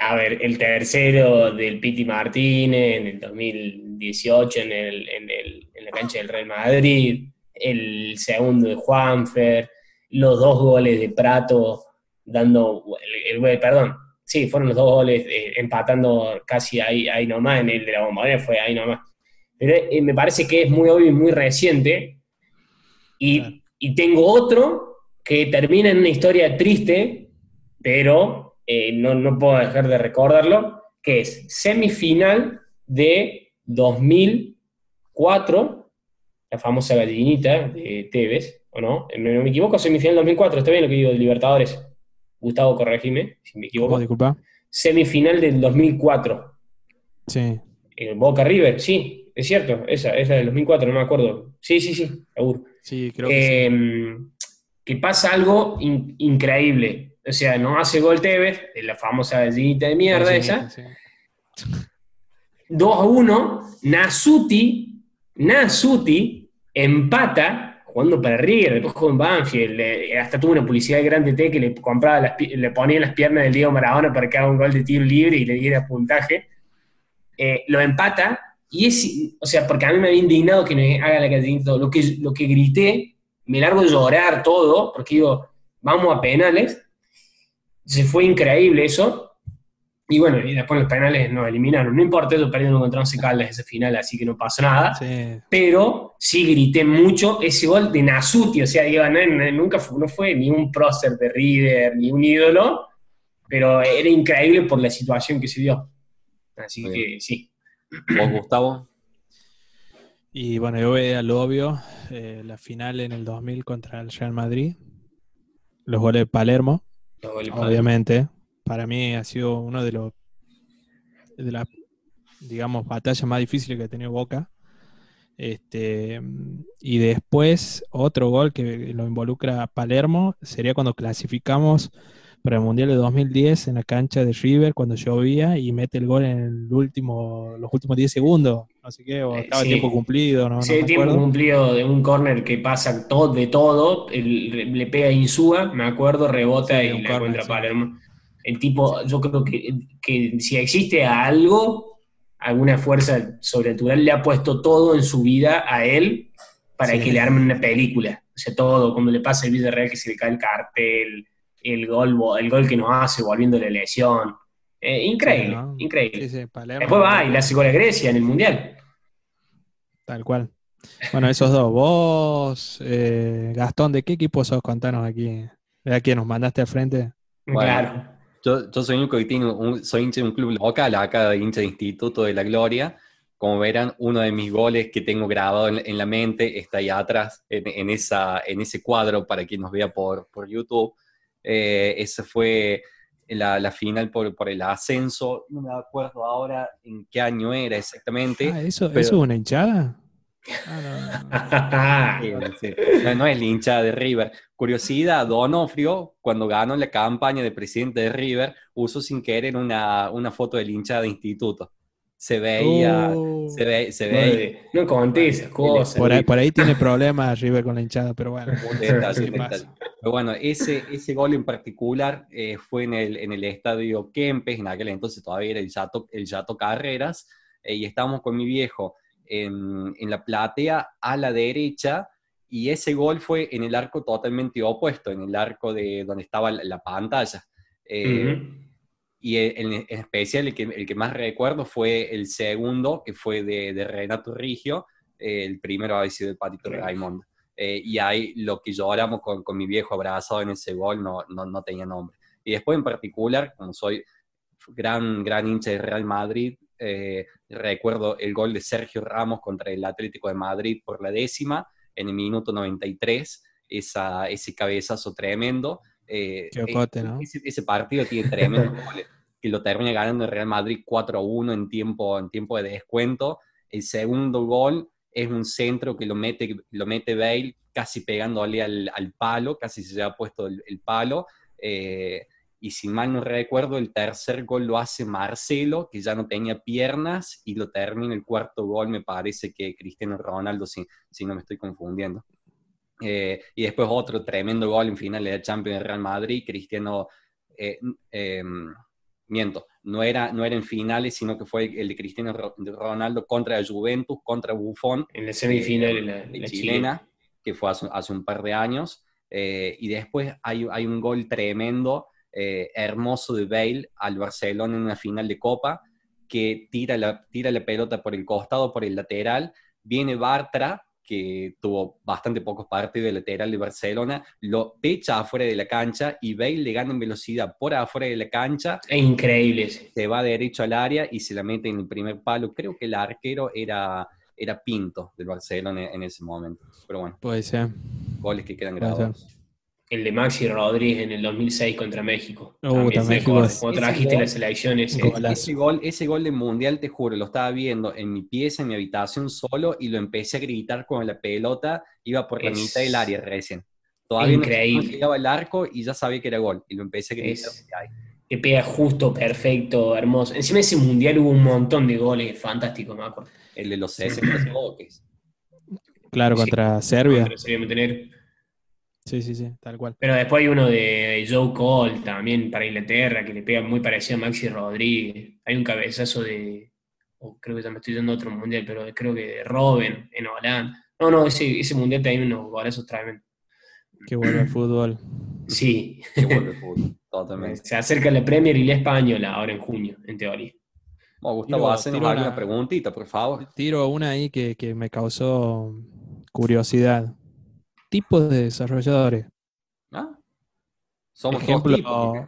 a ver, el tercero del Piti Martínez en el 2018 en, el, en, el, en, la cancha del Real Madrid, el segundo de Juanfer, los dos goles de Prato dando, el, perdón, sí, fueron los dos goles eh, empatando casi ahí, ahí nomás, en el de la bombonera fue ahí nomás. Pero eh, me parece que es muy obvio y muy reciente. Y, y tengo otro que termina en una historia triste, pero eh, no, puedo dejar de recordarlo, que es semifinal de 2004, la famosa gallinita de Tevez, ¿o no? Eh, no, me equivoco, semifinal 2004, está bien lo que digo Libertadores. Gustavo, corregime si me equivoco. disculpa. Semifinal del 2004. Sí. Boca River, sí, es cierto, esa, esa del 2004, no me acuerdo. Sí, sí, sí, seguro. Sí, creo que sí. Em, que pasa algo increíble. O sea, no hace gol Tevez, la famosa gallinita de mierda esa. 2 a 1, Nasuti, Nasuti empata jugando para River, después jugó en Banfield, hasta tuvo una publicidad de Grande T que le compraba le ponía en las piernas del Diego Maradona para que haga un gol de tiro libre y le diera puntaje. Eh, lo empata, y es, o sea, porque a mí me había indignado que me haga la gallinita, lo que, lo que grité, me largo de llorar todo, porque digo, vamos a penales, se fue increíble eso, y bueno, y después los penales nos eliminaron. No importa, yo perdieron contra Once Caldas ese final, así que no pasó nada. Pero sí grité mucho ese gol de Nasuti. O sea, digo, nunca fue, no fue ni un prócer de River, ni un ídolo, pero era increíble por la situación que se dio. Así que sí. ¿Vos, Gustavo? Y bueno, yo veo al obvio, eh, la final en el 2000 contra el Real Madrid, los goles de Palermo, obviamente para mí ha sido uno de los de las digamos batallas más difíciles que ha tenido Boca. Este, y después otro gol que lo involucra Palermo sería cuando clasificamos para el Mundial de 2010 en la cancha de River cuando llovía y mete el gol en el último, los últimos 10 segundos. No sé qué, o eh, estaba tiempo cumplido. No, sí, tiempo cumplido de un córner que pasa todo, de todo, le pega a Insúa, me acuerdo, rebota y la encuentra Palermo. El tipo, yo creo que, si existe algo, alguna fuerza sobrenatural, le ha puesto todo en su vida a él para que le armen una película. O sea, todo, como le pasa al Real que se le cae el cartel, el gol, el gol que nos hace volviendo la lesión. Eh, increíble, increíble. Después va y le hace gol a Grecia en el Mundial. Tal cual. Bueno, esos dos. Vos, eh, Gastón, ¿de qué equipo sos? Contanos aquí. ¿De aquí nos mandaste al frente? claro. Yo, soy único que tiene un, soy hincha de un club local, acá de hincha de Instituto de la Gloria. Como verán, uno de mis goles que tengo grabado en, la mente está ahí atrás, en, esa, en ese cuadro para quien nos vea por, por YouTube. Eh, ese fue la, la final por, por, el ascenso. No me acuerdo ahora en qué año era exactamente. Ah, ¿eso, ¿eso es una hinchada? Ah, no. es el hincha de River. Curiosidad, Donofrio, cuando ganó la campaña de presidente de River, usó sin querer una, una foto del hincha de instituto. Se veía, uh. se, ve, se ve. No conté esas cosas. Por ahí, por ahí tiene problemas River con la hinchada, pero bueno. pero bueno, ese, ese gol en particular eh, fue en el, en el estadio Kempes, en aquel entonces todavía era el Yato, el Yato Carreras, eh, y estábamos con mi viejo en, la platea a la derecha y ese gol fue en el arco totalmente opuesto, en el arco de donde estaba la, pantalla. Eh, y en, especial el que, el que, más recuerdo fue el segundo, que fue de, Renato Rigio, eh, el primero había sido el Patito Raymond. Eh, y ahí lo que lloramos con, con, mi viejo abrazado en ese gol no, no, no, tenía nombre. Y después en particular, como soy gran, gran hincha de Real Madrid, eh, recuerdo el gol de Sergio Ramos contra el Atlético de Madrid por la décima en el minuto 93, esa, ese cabezazo tremendo. Eh, ese, partido tiene tremendo que lo termina ganando el Real Madrid 4-1 en tiempo, en tiempo de descuento. El segundo gol es un centro que lo mete, lo mete Bale casi pegándole al, al palo, casi se ha puesto el, el palo. Eh, y si mal no recuerdo, el tercer gol lo hace Marcelo, que ya no tenía piernas, y lo termina el cuarto gol, me parece que Cristiano Ronaldo, si, si no me estoy confundiendo. Eh, y después otro tremendo gol en final de Champions de Real Madrid, Cristiano, eh, em, miento, no era, no era en finales, sino que fue el de Cristiano Ronaldo contra la Juventus, contra Buffon. En la semifinal de la, la, chilena, que fue hace, hace, un par de años. Eh, y después hay, hay un gol tremendo eh, hermoso de Bale al Barcelona en una final de Copa, que tira la, tira la pelota por el costado, por el lateral, viene Bartra, que tuvo bastante pocos partidos de lateral de Barcelona, lo pecha afuera de la cancha y Bale le gana en velocidad por afuera de la cancha. Es increíble. Se va derecho al área y se la mete en el primer palo. Creo que el arquero era, era Pinto del Barcelona en, ese momento. Pero bueno. Puede ser. Goles que quedan grabados el de Maxi Rodríguez en el 2006 contra México. Uh, México como trajiste las elecciones. Ese, gol, ese gol de Mundial, te juro, lo estaba viendo en mi pieza, en mi habitación solo, y lo empecé a gritar cuando la pelota iba por la mitad del área recién. Todavía Increíble. no llegaba el arco y ya sabía que era gol. Y lo empecé a gritar. Es- que pega justo, perfecto, hermoso. Encima de ese mundial hubo un montón de goles fantásticos, me acuerdo. El de los 60 toques. Claro, Sí. contra Serbia. Contra Serbia. Sí, sí, sí, tal cual. Pero después hay uno de Joe Cole también para Inglaterra, que le pega muy parecido a Maxi Rodríguez. Hay un cabezazo de, o creo que ya me estoy yendo a otro mundial, pero creo que de Robben en Holanda. No, no, ese, ese mundial también unos golazos tremendos. Que vuelve al fútbol. Sí, Que vuelve el fútbol. Totalmente. se acerca la Premier y la Española ahora en junio, en teoría. Bueno, Gustavo, hacenos alguna una- preguntita, por favor. Tiro una ahí que, que me causó curiosidad. Tipos de desarrolladores. ¿Ah? Somos Ejemplo- tipos.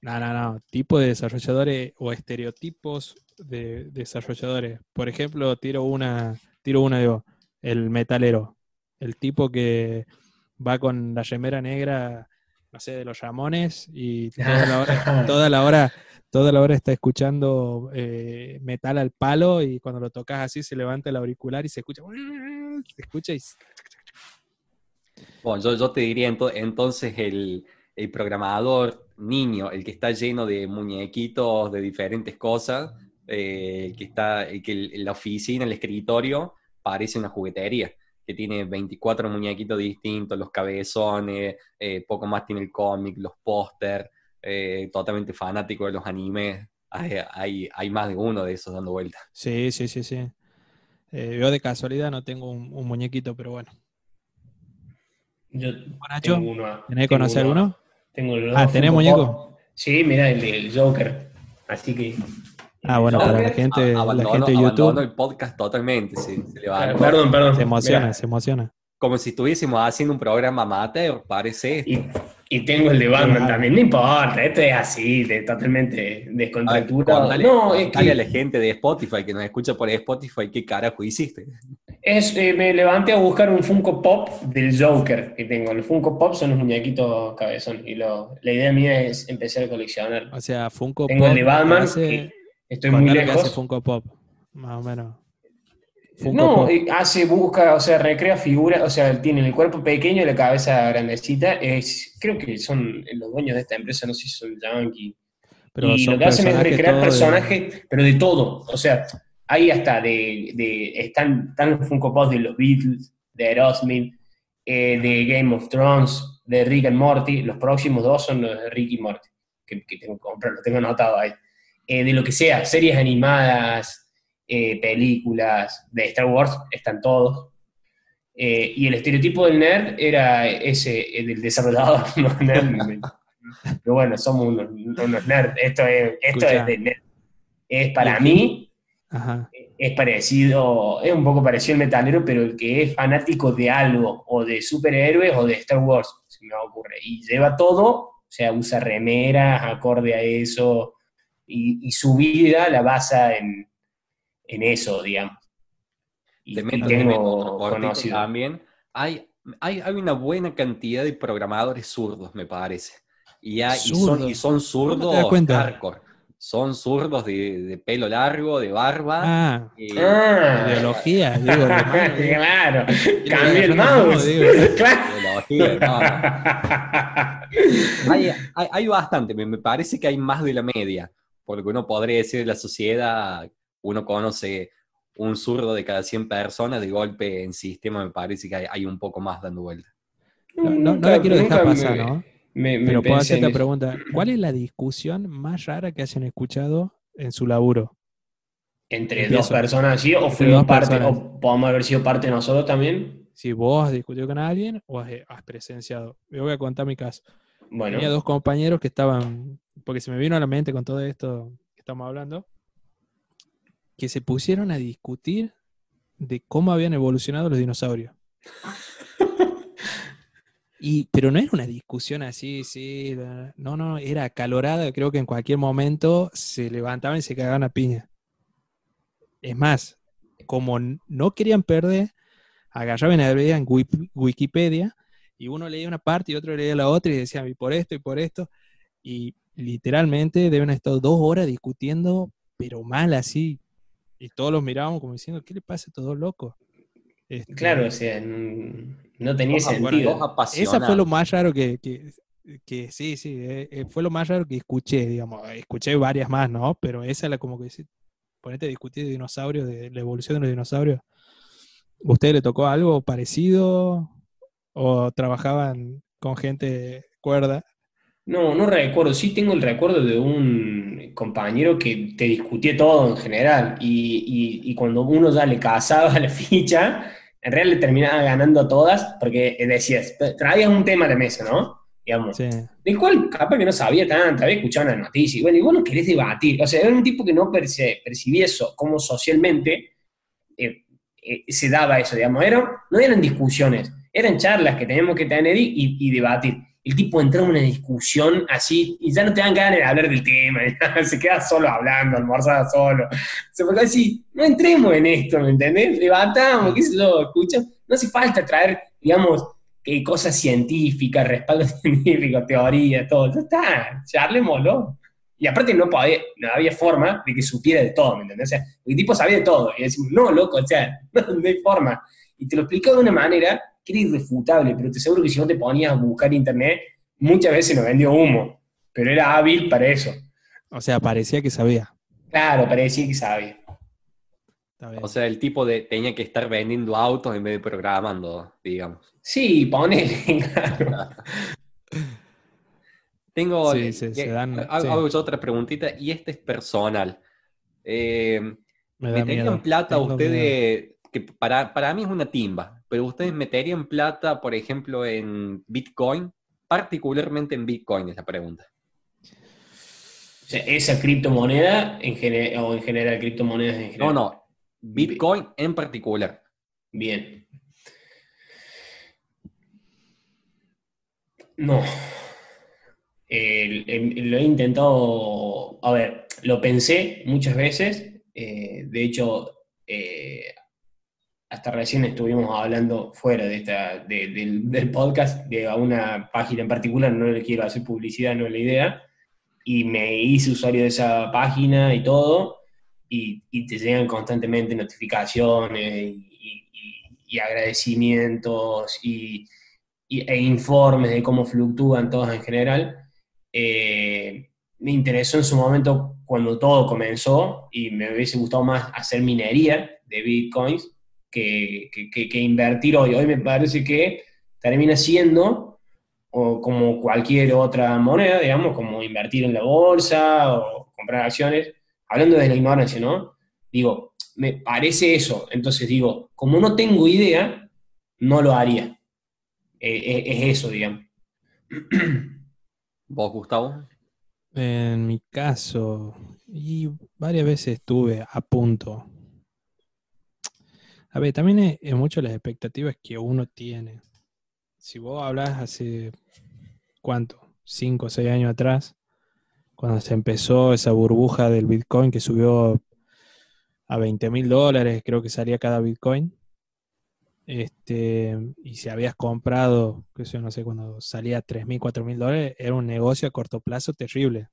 No, no, no. Tipo de desarrolladores o estereotipos de desarrolladores. Por ejemplo, tiro una, tiro una, digo, el metalero. El tipo que va con la remera negra, no sé, de los Ramones y toda la hora, toda la hora, toda la hora está escuchando eh, metal al palo y cuando lo tocas así se levanta el auricular y se escucha, se escucha y Bueno, yo, te diría ento- entonces el, el programador niño, el que está lleno de muñequitos de diferentes cosas, eh, el que está, el que la oficina, el escritorio, parece una juguetería, que tiene 24 muñequitos distintos, los cabezones, eh, poco más tiene el cómic, los póster, eh, totalmente fanático de los animes. Hay, hay, más de uno de esos dando vueltas. Sí, sí, sí, sí. Eh, yo de casualidad no tengo un muñequito, pero bueno. Yo tengo uno. ¿tenés que conocer uno- uno? Tengo los Ah, ¿tenés muñeco? Sí, mira, el del Joker. Así que. Ah, bueno, Joker. para la gente, la gente de YouTube el podcast totalmente. Se, se le va Claro, perdón, perdón. se emociona, Mirá, se emociona. como si estuviésemos haciendo un programa amateur, parece. Y, y tengo el de Batman también. No importa, esto es así, de, totalmente descontracturado. No, es contale a que la gente de Spotify que nos escucha por Spotify qué carajo hiciste. Es, eh, me levanté a buscar un Funko Pop del Joker que tengo. Los Funko Pop son los muñequitos cabezón. Y lo, la idea mía es empezar a coleccionar. O sea, Funko Tengo el de Pop Batman, hace- estoy muy que hace lejos. Funko Pop, más o menos. Funko No, Pop. hace, busca, o sea, recrea figuras, o sea, tiene el cuerpo pequeño y la cabeza grandecita. Es, creo que son los dueños de esta empresa, no sé si son Yankee. pero y son lo que hacen es recrear de- personajes, pero de todo. O sea, hay hasta de, de están, están los Funko Pops de los Beatles, de Aerosmith, eh, de Game of Thrones, de Rick and Morty. Los próximos dos son los de Rick y Morty, que, que tengo que comprar, lo tengo anotado ahí. Eh, de lo que sea, series animadas, eh, películas, de Star Wars, están todos. Eh, y el estereotipo del nerd era ese, el del desarrollador, no nerd. Pero bueno, somos unos, unos nerds. Esto es, esto es de nerd. Es para mí, Ajá. es parecido, es un poco parecido al metalero, pero el que es fanático de algo, o de superhéroes o de Star Wars, se me ocurre. Y lleva todo, o sea, usa remeras acorde a eso, y, y su vida la basa en, en eso, digamos. Y, meto, meto conocido. también. Hay, hay, hay una buena cantidad de programadores zurdos, me parece. Y, hay- y son, Zurdos. y son ¿Cómo te das zurdos hardcore. Son zurdos de, de pelo largo, de barba. Ah, eh, Ah, ideología, digo, de mano, digo. claro, cambié el mouse. digo. Claro. ideología, no, no. Hay, hay, hay bastante, me, me parece que hay más de la media, porque uno podría decir de la sociedad, uno conoce un zurdo de cada 100 personas, de golpe en sistema me parece que hay, hay un poco más dando vuelta. No, no- no la quiero dejar pasar, me- ¿no? Me- me Pero puedo hacer eso. pregunta. ¿Cuál es la discusión más rara que hayan escuchado en su laburo? Entre Empiezo. dos personas así, o fuimos parte, personas. o podemos haber sido parte nosotros también. Si vos has discutido con alguien o has, has presenciado. Yo voy a contar mi caso. Bueno, Tenía dos compañeros que estaban, porque se me vino a la mente con todo esto que estamos hablando, que se pusieron a discutir de cómo habían evolucionado los dinosaurios. Y, pero no era una discusión así, sí, la- no, no, era acalorada, creo que en cualquier momento se levantaban y se cagaban a piña. Es más, como no querían perder, agarraban y leían Wip- Wikipedia y uno leía una parte y otro leía la otra y decían, y por esto y por esto. Y literalmente deben haber estado dos horas discutiendo, pero mal así. Y todos los mirábamos como diciendo, ¿qué le pasa a estos dos locos? Este, claro, o sea, no tenía sentido. Esa fue lo más raro que, que, sí, sí, eh, eh, fue lo más raro que escuché, digamos. Escuché varias más, ¿no? Pero esa es la como que ponete a discutir de dinosaurios, de la evolución de los dinosaurios. ¿Usted le tocó algo parecido? ¿O trabajaban con gente cuerda? No, no recuerdo. Sí tengo el recuerdo de un compañero que te discutía todo en general y, cuando uno ya le casaba la ficha, en realidad le terminaba ganando todas porque decías, traías un tema de mesa, ¿no? Digamos. Sí. Del cual capaz que no sabía tanto, había escuchado una noticia y bueno, y vos no querés debatir. O sea, era un tipo que no percibía eso como socialmente eh, eh, se daba eso, digamos. no eran discusiones, eran charlas que teníamos que tener y debatir el tipo entra en una discusión así y ya no te dan ganas de hablar del tema, se queda solo hablando, almorzada solo. Se fue así, no entremos en esto, ¿me entendés? Levantamos, qué sé yo, escucha. No hace falta traer, digamos, cosas científicas, respaldo científico, teoría, todo. Ya está, charlémoslo. Y aparte no, podía, no había forma de que supiera de todo, ¿me entendés? O sea, el tipo sabía de todo. Y decimos, no, loco, o sea, no, no hay forma. Y te lo explicó de una manera que era irrefutable, pero te aseguro que si no te ponías a buscar internet, muchas veces nos vendió humo, pero era hábil para eso. O sea, parecía que sabía. Claro, parecía que sabía. O sea, el tipo de tenía que estar vendiendo autos en vez de programando, digamos. Sí, pone, claro. Tengo sí, hago, otra preguntita y esta es personal. Eh, me tenían plata ustedes, que para, para mí es una timba, pero ustedes meterían plata, por ejemplo, en Bitcoin, particularmente en Bitcoin, es la pregunta. O sea, esa criptomoneda en o en general criptomonedas en general. No, no, Bitcoin en particular. Bien. No. lo he intentado, a ver, lo pensé muchas veces. Eh, de hecho, eh, hasta recién estuvimos hablando fuera de esta, del, podcast de una página en particular, no le quiero hacer publicidad, no es la idea, y me hice usuario de esa página y todo, y, te llegan constantemente notificaciones y, agradecimientos y, e informes de cómo fluctúan todos en general. Eh, me interesó en su momento cuando todo comenzó y me hubiese gustado más hacer minería de bitcoins que, invertir hoy. Hoy me parece que termina siendo o como cualquier otra moneda, digamos, como invertir en la bolsa o comprar acciones, hablando de la ignorancia, ¿no? Digo, me parece eso. Entonces digo, como no tengo idea, no lo haría. E, e, es eso, digamos. ¿Vos, Gustavo? En mi caso, y varias veces estuve a punto a ver, también es, mucho las expectativas que uno tiene. Si vos hablas hace, ¿cuánto? Cinco o seis años atrás, cuando se empezó esa burbuja del Bitcoin que subió a 20 mil dólares, creo que salía cada Bitcoin. Este, y si habías comprado, que sé, no sé, cuando salía 3 mil, 4 mil dólares, era un negocio a corto plazo terrible.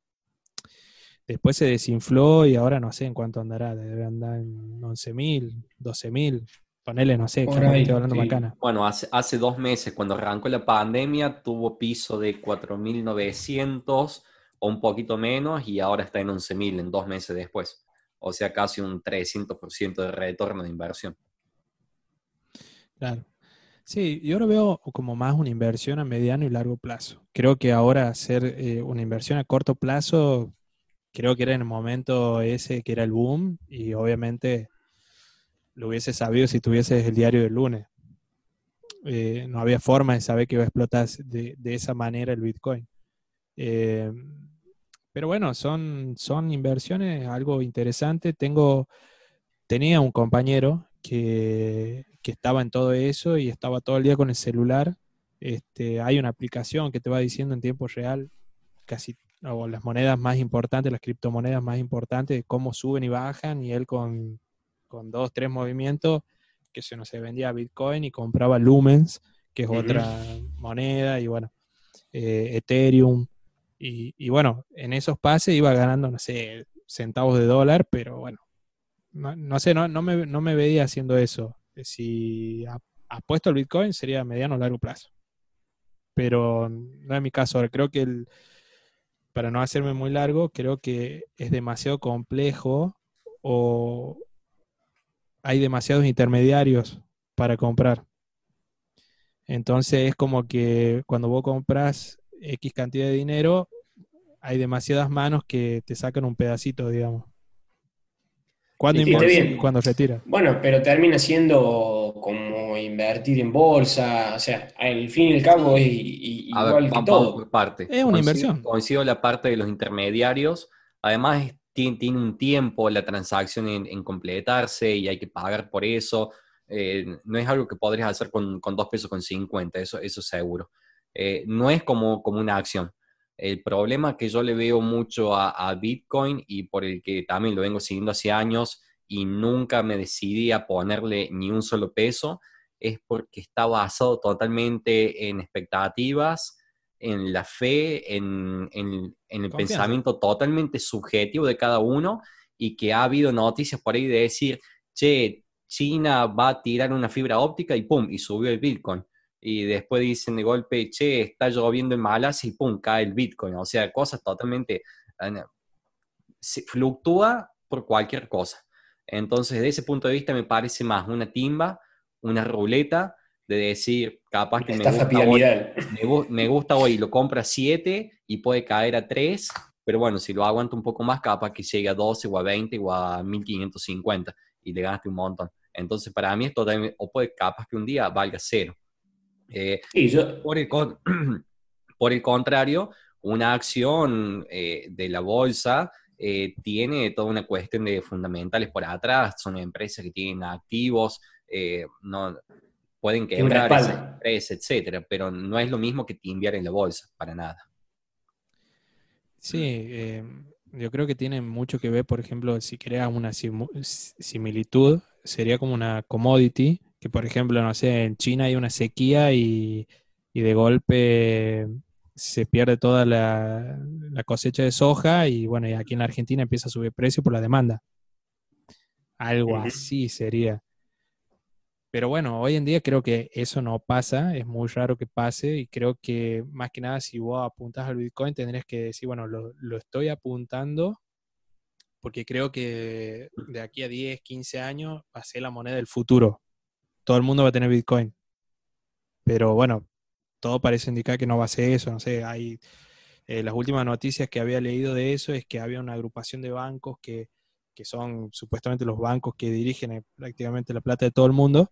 Después se desinfló y ahora no sé en cuánto andará, debe andar en 11 mil, 12 mil. Ponele, no sé, estoy hablando macana. Bueno, hace, hace dos meses, cuando arrancó la pandemia, tuvo piso de 4.900 o un poquito menos y ahora está en 11.000 en dos meses después. O sea, casi un 300% de retorno de inversión. Claro. Sí, yo lo veo como más una inversión a mediano y largo plazo. Creo que ahora hacer eh, una inversión a corto plazo creo que era en el momento ese que era el boom y obviamente lo hubiese sabido si tuvieses el diario del lunes. Eh, no había forma de saber que iba a explotar de, esa manera el Bitcoin. Eh, pero bueno, son, son inversiones, algo interesante. Tengo, tenía un compañero que, que, estaba en todo eso y estaba todo el día con el celular. Este, hay una aplicación que te va diciendo en tiempo real casi o las monedas más importantes, las criptomonedas más importantes, cómo suben y bajan, y él con, dos, tres movimientos, que se no se vendía Bitcoin y compraba Lumens, que es otra moneda, y bueno, eh, Ethereum, y, bueno, en esos pases iba ganando, no sé, centavos de dólar, pero bueno, no, sé, no, no, me, no me veía haciendo eso. si apuesto al Bitcoin sería mediano o largo plazo. Pero no es mi caso. Ahora creo que el, para no hacerme muy largo, creo que es demasiado complejo o hay demasiados intermediarios para comprar. Entonces es como que cuando vos compras X cantidad de dinero, hay demasiadas manos que te sacan un pedacito, digamos. ¿Cuándo invierte cuando retira? Bueno, pero termina siendo como invertir en bolsa, o sea, al fin y al cabo es igual que todo. Por parte. Es una inversión. Coincido la parte de los intermediarios. Además, tiene, un tiempo la transacción en, completarse y hay que pagar por eso. Eh, no es algo que podrías hacer con, con 2 pesos con 50, eso, eso seguro. Eh, no es como, como una acción. El problema que yo le veo mucho a, Bitcoin y por el que también lo vengo siguiendo hace años y nunca me decidí a ponerle ni un solo peso, es porque está basado totalmente en expectativas, en la fe, en, el pensamiento totalmente subjetivo de cada uno y que ha habido noticias por ahí de decir, che, China va a tirar una fibra óptica y pum, y subió el Bitcoin y después dicen de golpe, che, está lloviendo en Malasia y pum, cae el Bitcoin. O sea, cosas totalmente... Se fluctúa por cualquier cosa. Entonces, desde ese punto de vista, me parece más una timba, una ruleta, de decir, capaz que me gusta, hoy, me, gusta hoy, lo compra a 7 y puede caer a 3, pero bueno, si lo aguanta un poco más, capaz que llegue a 12 o a 20 o a 1550 y le ganaste un montón. Entonces, para mí es totalmente, o puede capaz que un día valga cero. Eh, por, el por, el contrario, una acción eh, de la bolsa eh, tiene toda una cuestión de fundamentales por atrás, son empresas que tienen activos, no, pueden quebrar esa empresa, etcétera, pero no es lo mismo que timbiar en la bolsa, para nada. Sí, yo creo que tiene mucho que ver, por ejemplo, si creas una similitud, sería como una commodity que por ejemplo, no sé, en China hay una sequía y, de golpe se pierde toda la, cosecha de soja y bueno, y aquí en Argentina empieza a subir precio por la demanda. Algo así sería. Pero bueno, hoy en día creo que eso no pasa, es muy raro que pase y creo que más que nada si vos apuntas al Bitcoin tendrías que decir, bueno, lo, lo estoy apuntando porque creo que de aquí a 10, 15 años va a ser la moneda del futuro todo el mundo va a tener Bitcoin. Pero bueno, todo parece indicar que no va a ser eso. No sé, hay eh, las últimas noticias que había leído de eso es que había una agrupación de bancos que, son supuestamente los bancos que dirigen eh, prácticamente la plata de todo el mundo.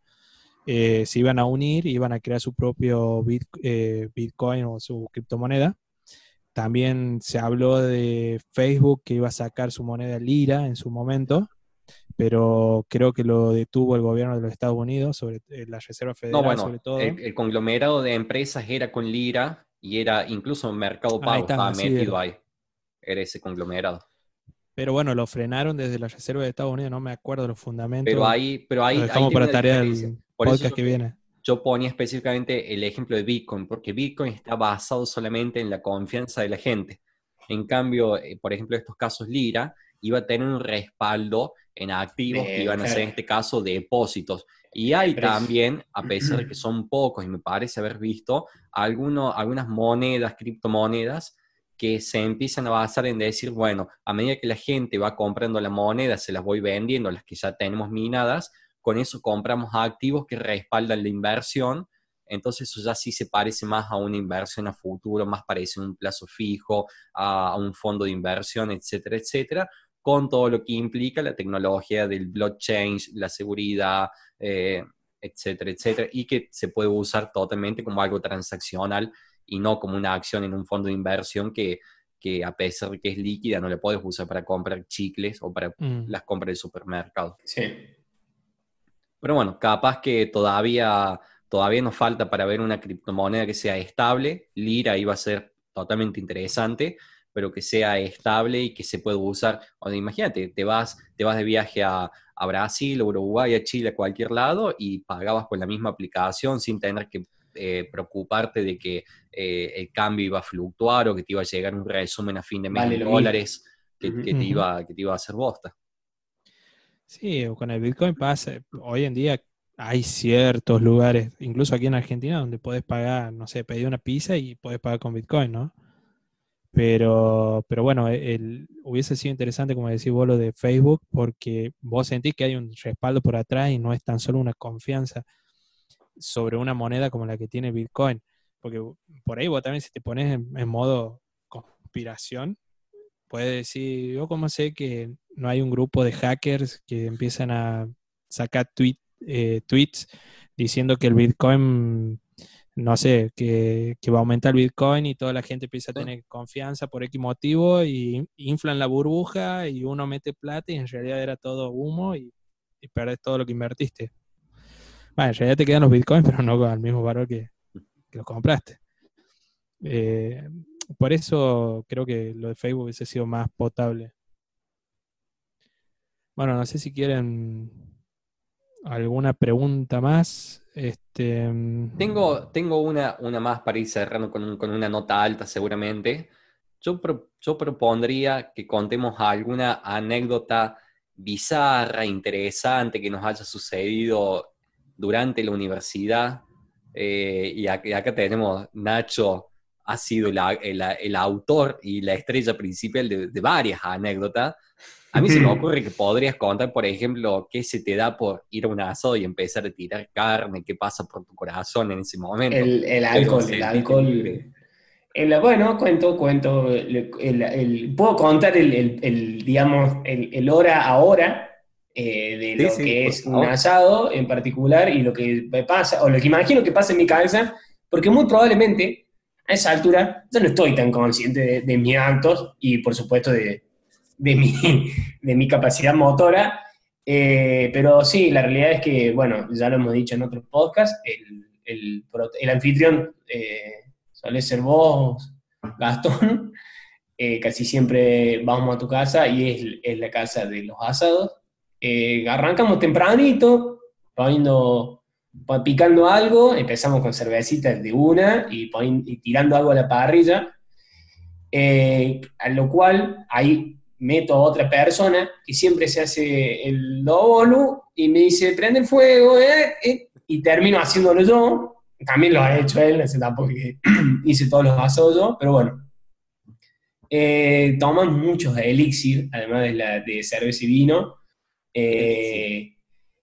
Eh, se iban a unir iban a crear su propio Bitcoin o su criptomoneda. También se habló de Facebook que iba a sacar su moneda Lira en su momento pero creo que lo detuvo el gobierno de los Estados Unidos, sobre eh, la Reserva Federal, no, bueno, sobre todo. El, conglomerado de empresas era con Lira y era incluso Mercado Pago, estaba metido ahí. Era ese conglomerado. Pero bueno, lo frenaron desde la Reserva de Estados Unidos, no me acuerdo los fundamentos. Pero ahí, pero ahí, lo para tarea del podcast que viene. Yo ponía específicamente el ejemplo de Bitcoin, porque Bitcoin está basado solamente en la confianza de la gente. En cambio, eh, por ejemplo, estos casos Lira, iba a tener un respaldo en activos que iban a ser en este caso depósitos. Y hay también, a pesar de que son pocos, y me parece haber visto, algunas monedas, criptomonedas, que se empiezan a basar en decir, bueno, a medida que la gente va comprando la moneda, se las voy vendiendo, las que ya tenemos minadas, con eso compramos activos que respaldan la inversión. Entonces eso ya sí se parece más a una inversión a futuro, más parece un plazo fijo, a un fondo de inversión, etcétera, etcétera con todo lo que implica la tecnología del blockchain, la seguridad, eh, etcétera, etcétera, y que se puede usar totalmente como algo transaccional y no como una acción en un fondo de inversión que, que a pesar de que es líquida, no le puedes usar para comprar chicles o para mm. las compras del supermercado. Sí. Pero bueno, capaz que todavía, todavía nos falta para ver una criptomoneda que sea estable. Lira iba a ser totalmente interesante, pero que sea estable y que se pueda usar. O imagínate, te vas, te vas de viaje a, Brasil, a Uruguay, a Chile, a cualquier lado y pagabas con la misma aplicación sin tener que eh, preocuparte de que eh, el cambio iba a fluctuar o que te iba a llegar un resumen a fin de mes de dólares que, te iba, que te iba a hacer bosta. Sí, con el Bitcoin pasa, hoy en día hay ciertos lugares, incluso aquí en Argentina, donde puedes pagar, no sé, pedir una pizza y puedes pagar con Bitcoin, ¿no? Pero, pero bueno, el, hubiese sido interesante, como decís vos, lo de Facebook, porque vos sentís que hay un respaldo por atrás y no es tan solo una confianza sobre una moneda como la que tiene Bitcoin. Porque por ahí vos también si te pones en, modo conspiración, puedes decir, yo como sé que no hay un grupo de hackers que empiezan a sacar eh, tweets diciendo que el Bitcoin, no sé, que, va a aumentar el Bitcoin y toda la gente empieza a tener confianza por X motivo y inflan la burbuja y uno mete plata y en realidad era todo humo y, y perdes todo lo que invertiste. Bueno, en realidad te quedan los bitcoins, pero no con el mismo valor que, los compraste. Eh, por eso creo que lo de Facebook hubiese sido más potable. Bueno, no sé si quieren alguna pregunta más. Este, tengo, tengo una, una más para ir cerrando con, con una nota alta seguramente. Yo, yo propondría que contemos alguna anécdota bizarra, interesante que nos haya sucedido durante la universidad, eh, y acá, tenemos Nacho, ha sido el, autor y la estrella principal de, varias anécdotas. A mí se me ocurre que podrías contar, por ejemplo, qué se te da por ir a un asado y empezar a tirar carne, qué pasa por tu corazón en ese momento. El, alcohol, el alcohol. bueno, cuento, cuento, puedo contar el, digamos, el, hora a hora eh, de lo que es un asado en particular y lo que me pasa, o lo que imagino que pasa en mi cabeza, porque muy probablemente a esa altura yo no estoy tan consciente de, mis actos y por supuesto de, de, mi, de mi capacidad motora, eh, pero sí, la realidad es que, bueno, ya lo hemos dicho en otros podcasts, el, el, anfitrión eh, suele ser vos, Gastón, casi siempre vamos a tu casa y es, es la casa de los asados. Eh, arrancamos tempranito, poniendo, picando algo, empezamos con cervecitas de una y, tirando algo a la parrilla, eh, a lo cual ahí meto a otra persona que siempre se hace el doble y me dice, prende el fuego, eh, y termino haciéndolo yo. También lo ha hecho él, tampoco que hice todos los asados yo, pero bueno. toman muchos elixir, además de, la, de cerveza y vino, eh,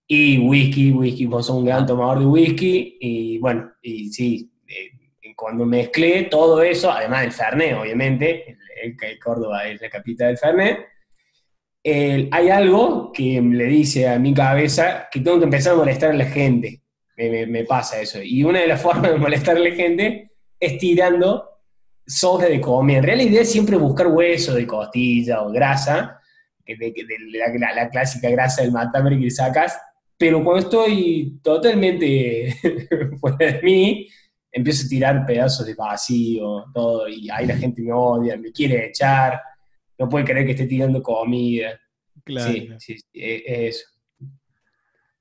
y whisky, whisky, vos sos un gran tomador de whisky, y bueno, y sí, eh, cuando mezclé todo eso, además del Fernet, obviamente, el, Córdoba es la capital del Fernet, hay algo que le dice a mi cabeza que tengo que empezar a molestar a la gente. Me, pasa eso. Y una de las formas de molestar a la gente es tirando sobra de comida. En realidad la idea es siempre buscar hueso de costilla o grasa de, la, clásica grasa del matambre que sacas, pero cuando estoy totalmente fuera de mí, empiezo a tirar pedazos de vacío, todo, y ahí la gente me odia, me quiere echar, no puede creer que esté tirando comida. Claro. Sí, sí, e, eso.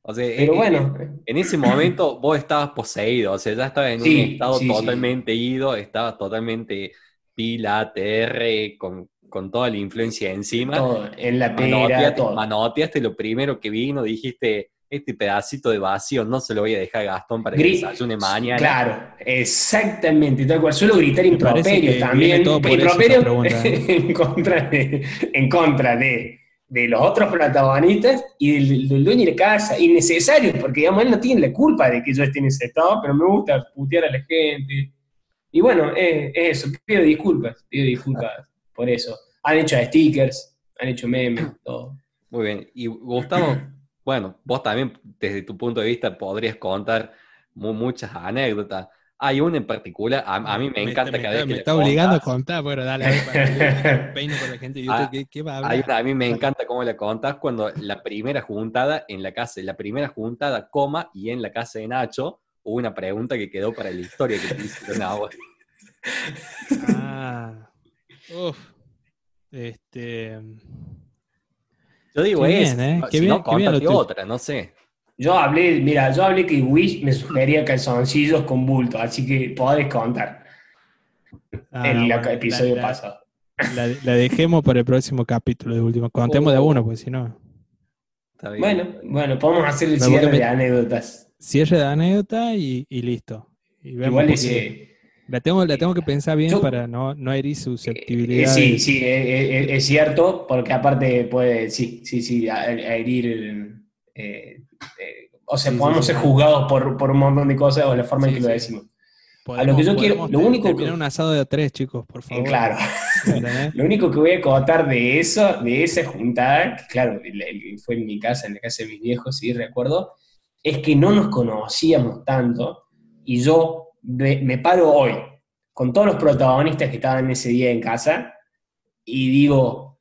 O sea, Pero en, bueno. En ese momento vos estabas poseído, o sea, ya estabas en un estado totalmente ido, estabas totalmente pila, TR, con con toda la influencia encima. en la pera, manoteaste, lo primero que vino, dijiste, este pedacito de vacío no se lo voy a dejar a Gastón para que desayune mañana. Claro, exactamente, tal cual. Suelo gritar improperio también. Improperio en contra, de, en contra de, de, los otros protagonistas y del, dueño de casa. Innecesario, porque digamos, él no tiene la culpa de que yo esté en ese estado, pero me gusta putear a la gente. Y bueno, es eso, pido disculpas, pido disculpas por eso. Han hecho stickers, han hecho memes, todo. Muy bien. Y Gustavo, bueno, vos también desde tu punto de vista podrías contar muchas anécdotas. Hay una en particular, a, mí me encanta me, cada vez que Me está obligando a contar, bueno, dale, peino con la gente de YouTube, ¿qué, va a mí me encanta cómo le contás cuando la primera juntada en la casa, la primera juntada, coma, y en la casa de Nacho, hubo una pregunta que quedó para la historia que te hicieron a vos. Ah, Uf. Este. Yo digo es, ¿eh? si bien, no, otra, no sé. Yo hablé, mira, yo hablé que Wish me sugería calzoncillos con bulto, así que podés contar. Ah, el episodio pasado. La, dejemos para el próximo capítulo de último. Contemos de uno, pues si no. Bueno, bueno, podemos hacer el cierre de anécdotas. Cierre de anécdota y, listo. Igual ese, la tengo, la tengo que pensar bien para no, no herir susceptibilidad. sí, sí, es, cierto, porque aparte puede, sí, sí, sí, herir. Eh, eh, o sea, podemos ser juzgados por, por, un montón de cosas o la forma en que lo decimos a lo que yo quiero, lo único que... un asado de tres, chicos, por favor. claro. lo único que voy a contar de eso, de esa juntada, que claro, fue en mi casa, en la casa de mis viejos, sí, recuerdo, es que no nos conocíamos tanto y yo me, paro hoy con todos los protagonistas que estaban ese día en casa y digo,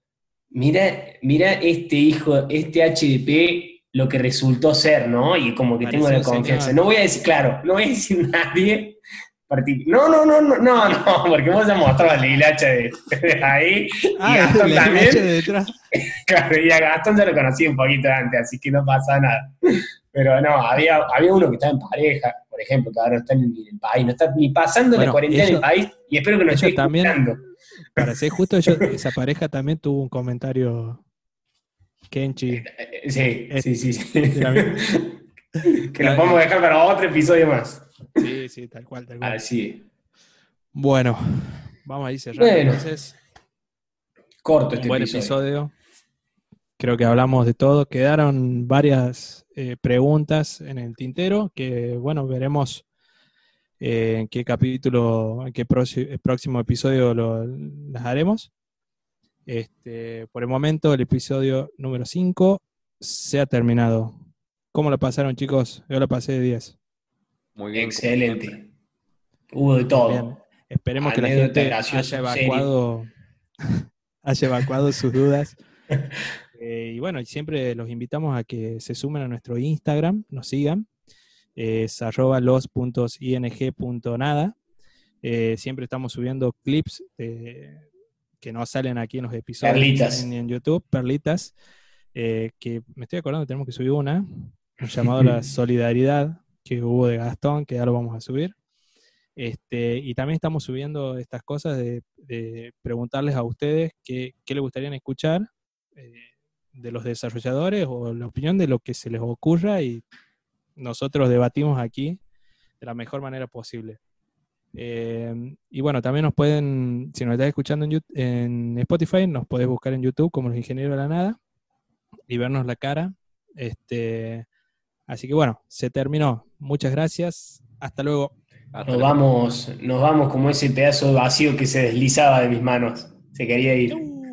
mira, mira este hijo, este HDP, lo que resultó ser, ¿no? Y como que tengo la confianza. No voy a decir, claro, no voy a decir nadie, no, no, no, no, no, no, porque vos ya mostrabas el hilacha de, ahí. Ah, y Gastón también. claro, y a Gastón ya lo conocí un poquito antes, así que no pasa nada. Pero no, había, había uno que estaba en pareja, por ejemplo, que ahora no está en el país, no está ni pasando la cuarentena en el país, y espero que no esté también, escuchando. Para ser justo, esa pareja también tuvo un comentario Kenchi. Sí, sí, sí. sí. que lo podemos dejar para otro episodio más. Sí, sí, tal cual, tal cual. Así. Bueno, vamos a ir cerrando entonces. Corto este buen episodio. Creo que hablamos de todo. Quedaron varias eh, preguntas en el tintero que, bueno, veremos eh, en qué capítulo, en qué próximo episodio las haremos. Este, por el momento, el episodio número 5 se ha terminado. ¿Cómo lo pasaron, chicos? Yo lo pasé de 10. Muy bien. Excelente. Hubo de todo. Esperemos que la gente haya evacuado, haya evacuado sus dudas. Eh, y bueno, siempre los invitamos a que se sumen a nuestro Instagram, nos sigan. Es arroba los.ing.nada. Eh, siempre estamos subiendo clips que no salen aquí en los episodios perlitas. En, YouTube, perlitas. Eh, que me estoy acordando, tenemos que subir una, llamado La Solidaridad, que hubo de Gastón, que ya lo vamos a subir. Este, y también estamos subiendo estas cosas de, preguntarles a ustedes qué, qué les gustaría escuchar eh, de los desarrolladores o la opinión de lo que se les ocurra y nosotros debatimos aquí de la mejor manera posible. Eh, y bueno, también nos pueden, si nos estás escuchando en, en, Spotify, nos podés buscar en YouTube como los ingenieros de la nada y vernos la cara. Este, así que bueno, se terminó. Muchas gracias. Hasta luego. nos, Vamos, nos vamos como ese pedazo vacío que se deslizaba de mis manos. Se quería ir.